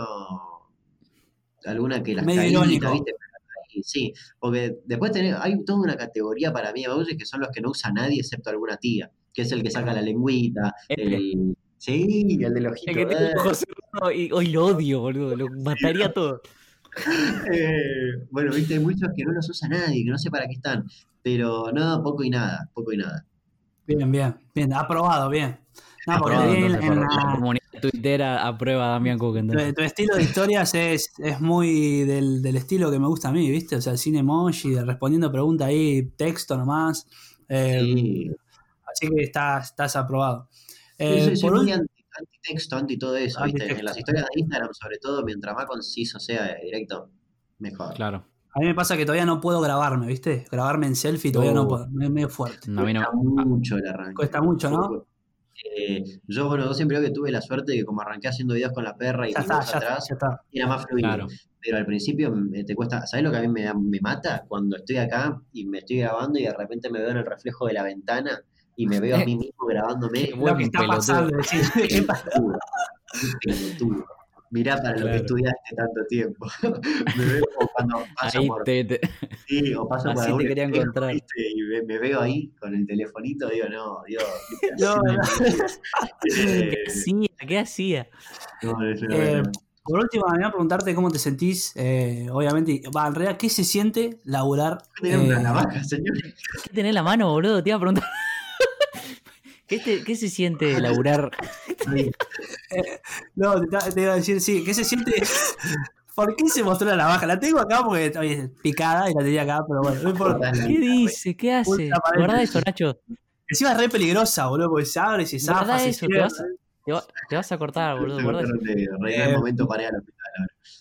alguna que las Medio caritas, irónico. ¿viste? Ahí, Sí, porque después tenés, hay toda una categoría para mí de emojis que son los que no usa nadie excepto alguna tía, que es el que saca la lengüita, Este. el, sí, el que tengo eh. ojos cerrados y hoy lo odio, boludo. Lo mataría [LAUGHS] todo. Eh, bueno, viste, hay muchos que no los usa nadie, que no sé para qué están, pero no, poco y nada, poco y nada. Bien, bien, bien, aprobado, bien. No, Aprobado, en- entonces, en por la- la comunidad tuitera aprueba a Damián Cook. tu estilo de historias es, es muy del, del estilo que me gusta a mí, ¿viste? O sea, sin emoji, respondiendo preguntas ahí, texto nomás. Eh, Sí, Así que estás, estás aprobado. Sí, Eh, por muy ul- anti, texto, anti todo eso, ¿viste? Antitexto. En las historias de Instagram, sobre todo, mientras más conciso sea directo, mejor. Claro. a mí me pasa que todavía no puedo grabarme, ¿viste? Grabarme en selfie todavía no Oh. puedo, es medio fuerte. No, a mí no. Cuesta mucho el arranque. Cuesta mucho, ¿no? Eh, yo, bueno, yo siempre digo que tuve la suerte de que como arranqué haciendo videos con la perra y Ya está, atrás, ya está. era más fluido. Claro. Pero al principio me- te cuesta, ¿sabes lo que a mí me, da- me mata? Cuando estoy acá y me estoy grabando y de repente me veo en el reflejo de la ventana y me veo a mí mismo grabándome. [LAUGHS] Qué Lo que está pelotudo. pasando, ¿qué pelotudo, qué pelotudo. Mirá para lo que Claro. estudiaste tanto tiempo. [LAUGHS] me veo cuando paso Ahí por, te, te- sí, o paso por así te algún quería espejo, encontrar. ¿viste? y me, me veo ahí con el telefonito, digo, no, Dios. ¿qué [LAUGHS] No, haces? ¿Qué Eh, hacía? ¿Qué hacía? no, Eh, por último, me voy a preguntarte cómo te sentís, eh, obviamente, va, en realidad, ¿qué se siente laburar? Tenés una eh, navaja, señor. ¿Qué tenés en la mano, boludo? Te iba a preguntar. ¿Qué, te- qué se siente [LAUGHS] laburar? No, te, te iba a decir, sí, ¿qué se siente? ¿Por qué se mostró la navaja? La tengo acá porque oye, es picada y la tenía acá, pero bueno, no importa. ¿Qué dice? ¿Qué hace? Guarda eso, Nacho. Encima es re peligrosa, boludo, porque se abre, se zafa, se eso, te vas, te, va- te vas a cortar, boludo. Guarda eso. Eh, el momento para ir al hospital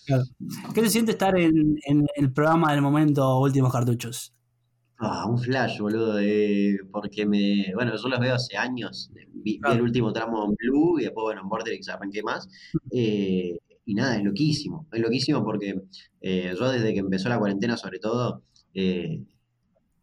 ahora. ¿Qué se siente estar en, en el programa del momento Últimos Cartuchos? Ah, un flash, boludo, eh, porque me, bueno, yo los veo hace años, vi, el último tramo en Blue y después, bueno, en Vortex arranqué más, eh, y nada, es loquísimo, es loquísimo porque eh, yo desde que empezó la cuarentena sobre todo, eh,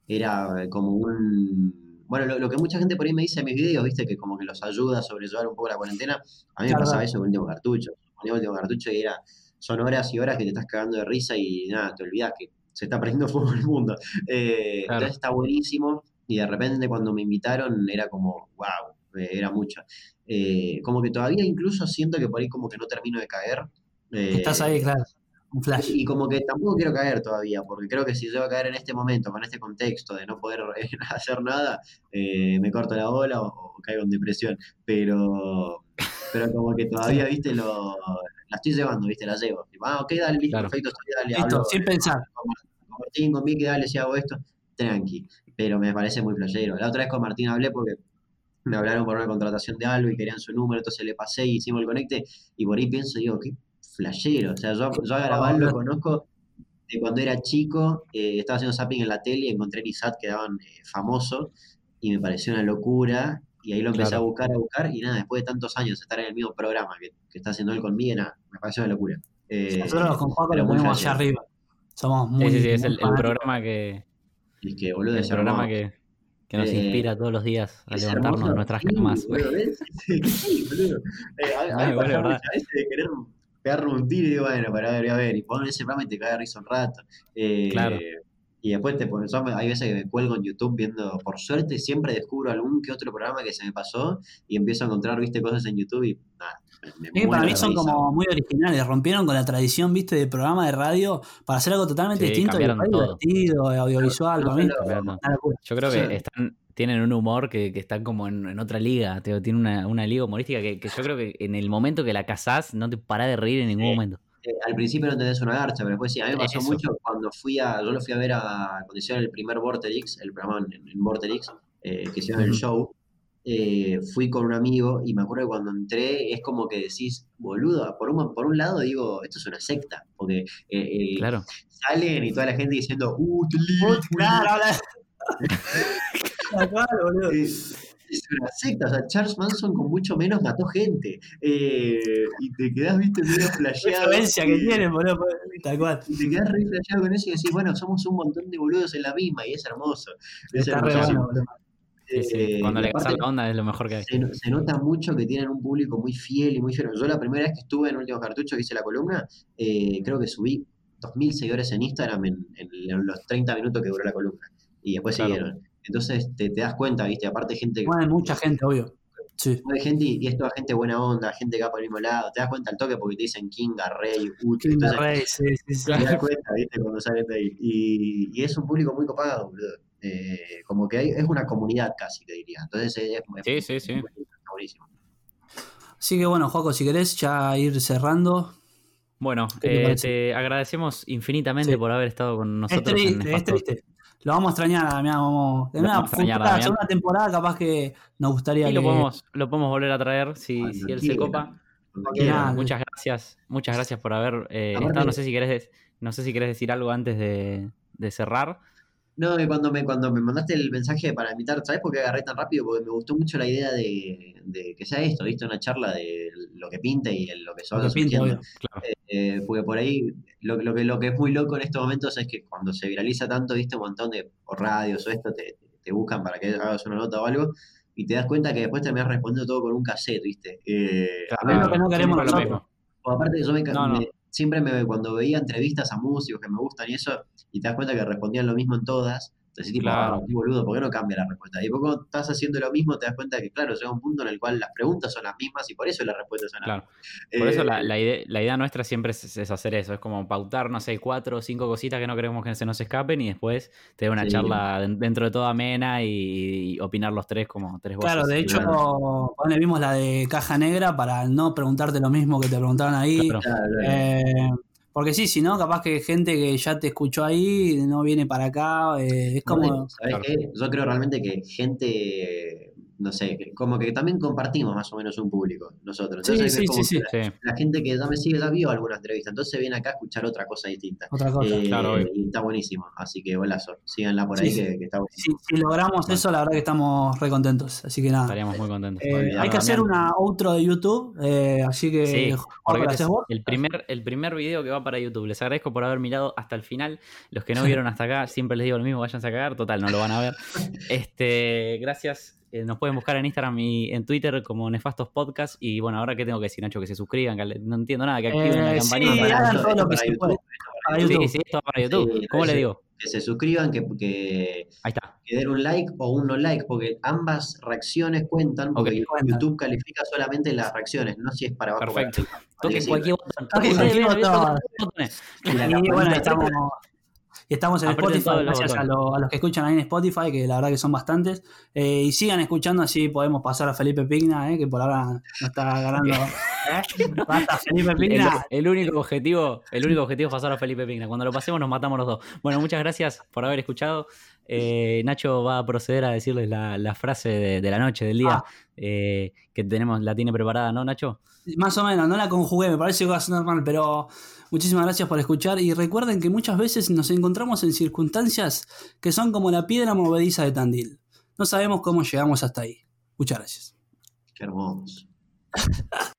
era como un, bueno, lo, lo que mucha gente por ahí me dice en mis videos, viste, que como que los ayuda a sobrellevar un poco la cuarentena, a mí me pasaba eso con el último cartucho, ponía el último cartucho y era, son horas y horas que te estás cagando de risa y nada, te olvidas que se está prendiendo [LAUGHS] fuego el mundo. Eh, Claro. Entonces está buenísimo y de repente cuando me invitaron era como, wow, era mucho. Eh, como que todavía incluso siento que por ahí como que no termino de caer. eh, Estás ahí, claro. Un flash. y como que tampoco quiero caer todavía, porque creo que si yo voy a caer en este momento, con este contexto de no poder [LAUGHS] eh, hacer nada, eh, me corto la bola o, o caigo en depresión. Pero, pero como que todavía, viste, lo, la estoy llevando, viste, la llevo. Ah, ok, dale, listo, Claro. perfecto, estoy, dale, Listo, hablo sin pensar. Martín, con Vicky, dale, si hago esto, tranqui. Pero me parece muy flashero. La otra vez con Martín hablé porque me hablaron por una contratación de algo y querían su número, entonces le pasé y hicimos el conecte, y por ahí pienso, digo, qué flashero. O sea, yo, yo a Garabal lo conozco de cuando era chico, eh, estaba haciendo zapping en la tele y encontré en ISAT que daban eh, famoso, y me pareció una locura, y ahí lo empecé Claro. a buscar, a buscar, y nada, después de tantos años estar en el mismo programa que, que está haciendo él conmigo, nada, me pareció una locura. Eh, Nosotros con pero lo ponemos allá arriba. Somos muy. Sí, sí, sí, es el, el programa que. Y es que, boludo, El programa que. Que nos Eh, inspira todos los días a levantarnos hermoso. de nuestras Sí, camas. boludo, ¿ves? [LAUGHS] Sí, boludo. Eh, a, a No, veces de querer pegarme un tiro y digo, bueno, para ver, a ver, y ponen ese programa y te cae de risa un rato. Eh, Claro. Y después te pones, hay veces que me cuelgo en YouTube viendo, por suerte siempre descubro algún que otro programa que se me pasó y empiezo a encontrar, viste, cosas en YouTube y para mí son como muy originales, rompieron con la tradición, viste, de programa de radio para hacer algo totalmente Sí, distinto divertido, audiovisual, para mí. Yo creo Sí. que están, tienen un humor que, que está como en, en otra liga. Tiene una, una liga humorística que, que yo creo que en el momento que la cazás no te parás de reír en ningún Sí. momento. Eh, al principio no entendés una garcha, pero después sí, a mí me pasó Eso. mucho cuando fui a, yo lo fui a ver a, cuando hicieron el primer Vorterix, el programa en, en Vorterix, eh, que hicieron el Ujú. show, eh, fui con un amigo y me acuerdo que cuando entré es como que decís, boludo, por un, por un lado digo, esto es una secta, porque eh, eh, Claro. salen y toda la gente diciendo, uh, [LAUGHS] Claro, boludo. Es una secta, o sea, Charles Manson con mucho menos mató gente. eh, y te quedás, viste, medio [LAUGHS] La flasheado. influencia que y- tienen, boludo. Tal cual. y te quedás re flasheado con eso y decís, bueno, somos un montón de boludos en la misma y es hermoso. Es Está re hermoso. bueno, boludo. Sí, sí. Eh, Cuando le cazás la onda es lo mejor que hay. se, se nota mucho que tienen un público muy fiel y muy fiel. Yo la primera vez que estuve en Últimos Cartuchos que hice la columna, eh, creo que subí 2.000 seguidores en Instagram en, en los 30 minutos que duró la columna. Y después Claro. siguieron. Entonces te, te das cuenta, ¿viste? Aparte gente que... Mueve mucha gente, obvio. Sí. Hay gente y, y es gente buena onda, gente que va por el mismo lado. Te das cuenta al toque porque te dicen Kinga, Rey, Uchi. King Entonces, Rey, sí, sí, sí. te das cuenta, ¿viste? Cuando salen de ahí. Y, y es un público muy copado, boludo. Eh, como que hay- es una comunidad casi, te diría. Entonces es, es- Sí, es- sí, sí. buenísimo. Así que bueno, Joco, si querés ya ir cerrando. Bueno, ¿Qué te eh, te agradecemos infinitamente Sí. por haber estado con Es nosotros. en triste, es triste. Lo vamos a extrañar, Damián. Vamos, en una vamos a extrañar, futura Damián. segunda temporada, capaz que nos gustaría Y lo que. podemos, lo podemos volver a traer si, si él se copa. Muchas gracias, muchas gracias por haber eh, estado. No sé si querés, no sé si querés decir algo antes de, de cerrar. No, que cuando me, cuando me mandaste el mensaje para invitar, ¿sabes por qué agarré tan rápido? Porque me gustó mucho la idea de, de que sea esto, ¿viste? Una charla de lo que pinte y el- lo que se Lo que. Claro. Eh, porque por ahí lo, lo que, lo que es muy loco en estos momentos es que cuando se viraliza tanto, viste, un montón de o radios o esto, te, te buscan para que hagas una nota o algo, y te das cuenta que después terminas respondiendo todo con un cassette, viste. Eh, a mí que no queremos lo mismo. o aparte yo me, No, no. me- siempre me, cuando veía entrevistas a músicos que me gustan y eso, y te das cuenta que respondían lo mismo en todas, decís tipo, Claro. ah, qué boludo, ¿por qué no cambia la respuesta? Y cuando estás haciendo lo mismo te das cuenta que claro, llega un punto en el cual las preguntas son las mismas y por eso las respuestas son las Claro. mismas. Por eso Eh, la, la ide- la idea nuestra siempre es, es hacer eso, es como pautar, no sé, cuatro o cinco cositas que no queremos que se nos escapen y después tener una Sí. charla den- dentro de todo amena y, y opinar los tres como tres voces. Claro, de hecho, claro. ponele, vimos la de caja negra para no preguntarte lo mismo que te preguntaron ahí. Claro. claro, claro. Eh, porque sí, si no, capaz que gente que ya te escuchó ahí no viene para acá. eh, es como. ¿Sabés Claro. qué? Yo creo realmente que gente, no sé, como que también compartimos más o menos un público nosotros. Entonces sí, sí, sí. La, Sí, la gente que ya me sigue ya vio alguna entrevista, entonces viene acá a escuchar otra cosa distinta. Otra cosa. Eh, Claro, y está buenísimo, así que golazo. Síganla por Sí, ahí sí. que, que está Si, buenísimo. si logramos Bueno. eso, la verdad que estamos re contentos. Así que nada. estaríamos muy contentos. Eh, hay que hacer una outro de YouTube. eh, así que. Sí, Jorge, porque ¿la este es vos? el primer, el primer video que va para YouTube. Les agradezco por haber mirado hasta el final. Los que no vieron hasta acá, siempre les digo lo mismo, váyanse a cagar, total, no lo van a ver. [LAUGHS] Este, gracias. Eh, nos pueden buscar en Instagram y en Twitter como Nefastos Podcast. Y bueno, ahora que tengo que decir, Nacho, que se suscriban, que no entiendo nada, que activen la Eh, sí, campanita. para hagan esto- todo lo que para se YouTube, para Para. Sí, sí, esto va para YouTube. Sí, ¿Cómo le sí. digo? Que se suscriban, que, que, Ahí está. que den un like o un no like, porque ambas reacciones cuentan, porque Ok. Cuentan. YouTube califica solamente las reacciones, no si es para abajo para Perfecto. Toquen Sí, cualquier botón. Toquen cualquier botón. Y bueno, estamos, y estamos en Spotify, gracias a, botones. lo- a los que escuchan ahí en Spotify, que la verdad que son bastantes. Eh, y sigan escuchando, así podemos pasar a Felipe Pigna, eh, que por ahora no está ganando. [LAUGHS] ¿eh? Basta, Felipe El, Pigna. el único objetivo, el único objetivo es pasar a Felipe Pigna. Cuando lo pasemos nos matamos los dos. Bueno, muchas gracias por haber escuchado. Eh, Nacho va a proceder a decirles la, la frase de, de la noche, del día, Ah. eh, que tenemos, la tiene preparada, ¿no, Nacho? Más o menos, no la conjugué, me parece que va a sonar mal, pero muchísimas gracias por escuchar y recuerden que muchas veces nos encontramos en circunstancias que son como la piedra movediza de Tandil. No sabemos cómo llegamos hasta ahí. Muchas gracias. Qué hermoso. [LAUGHS]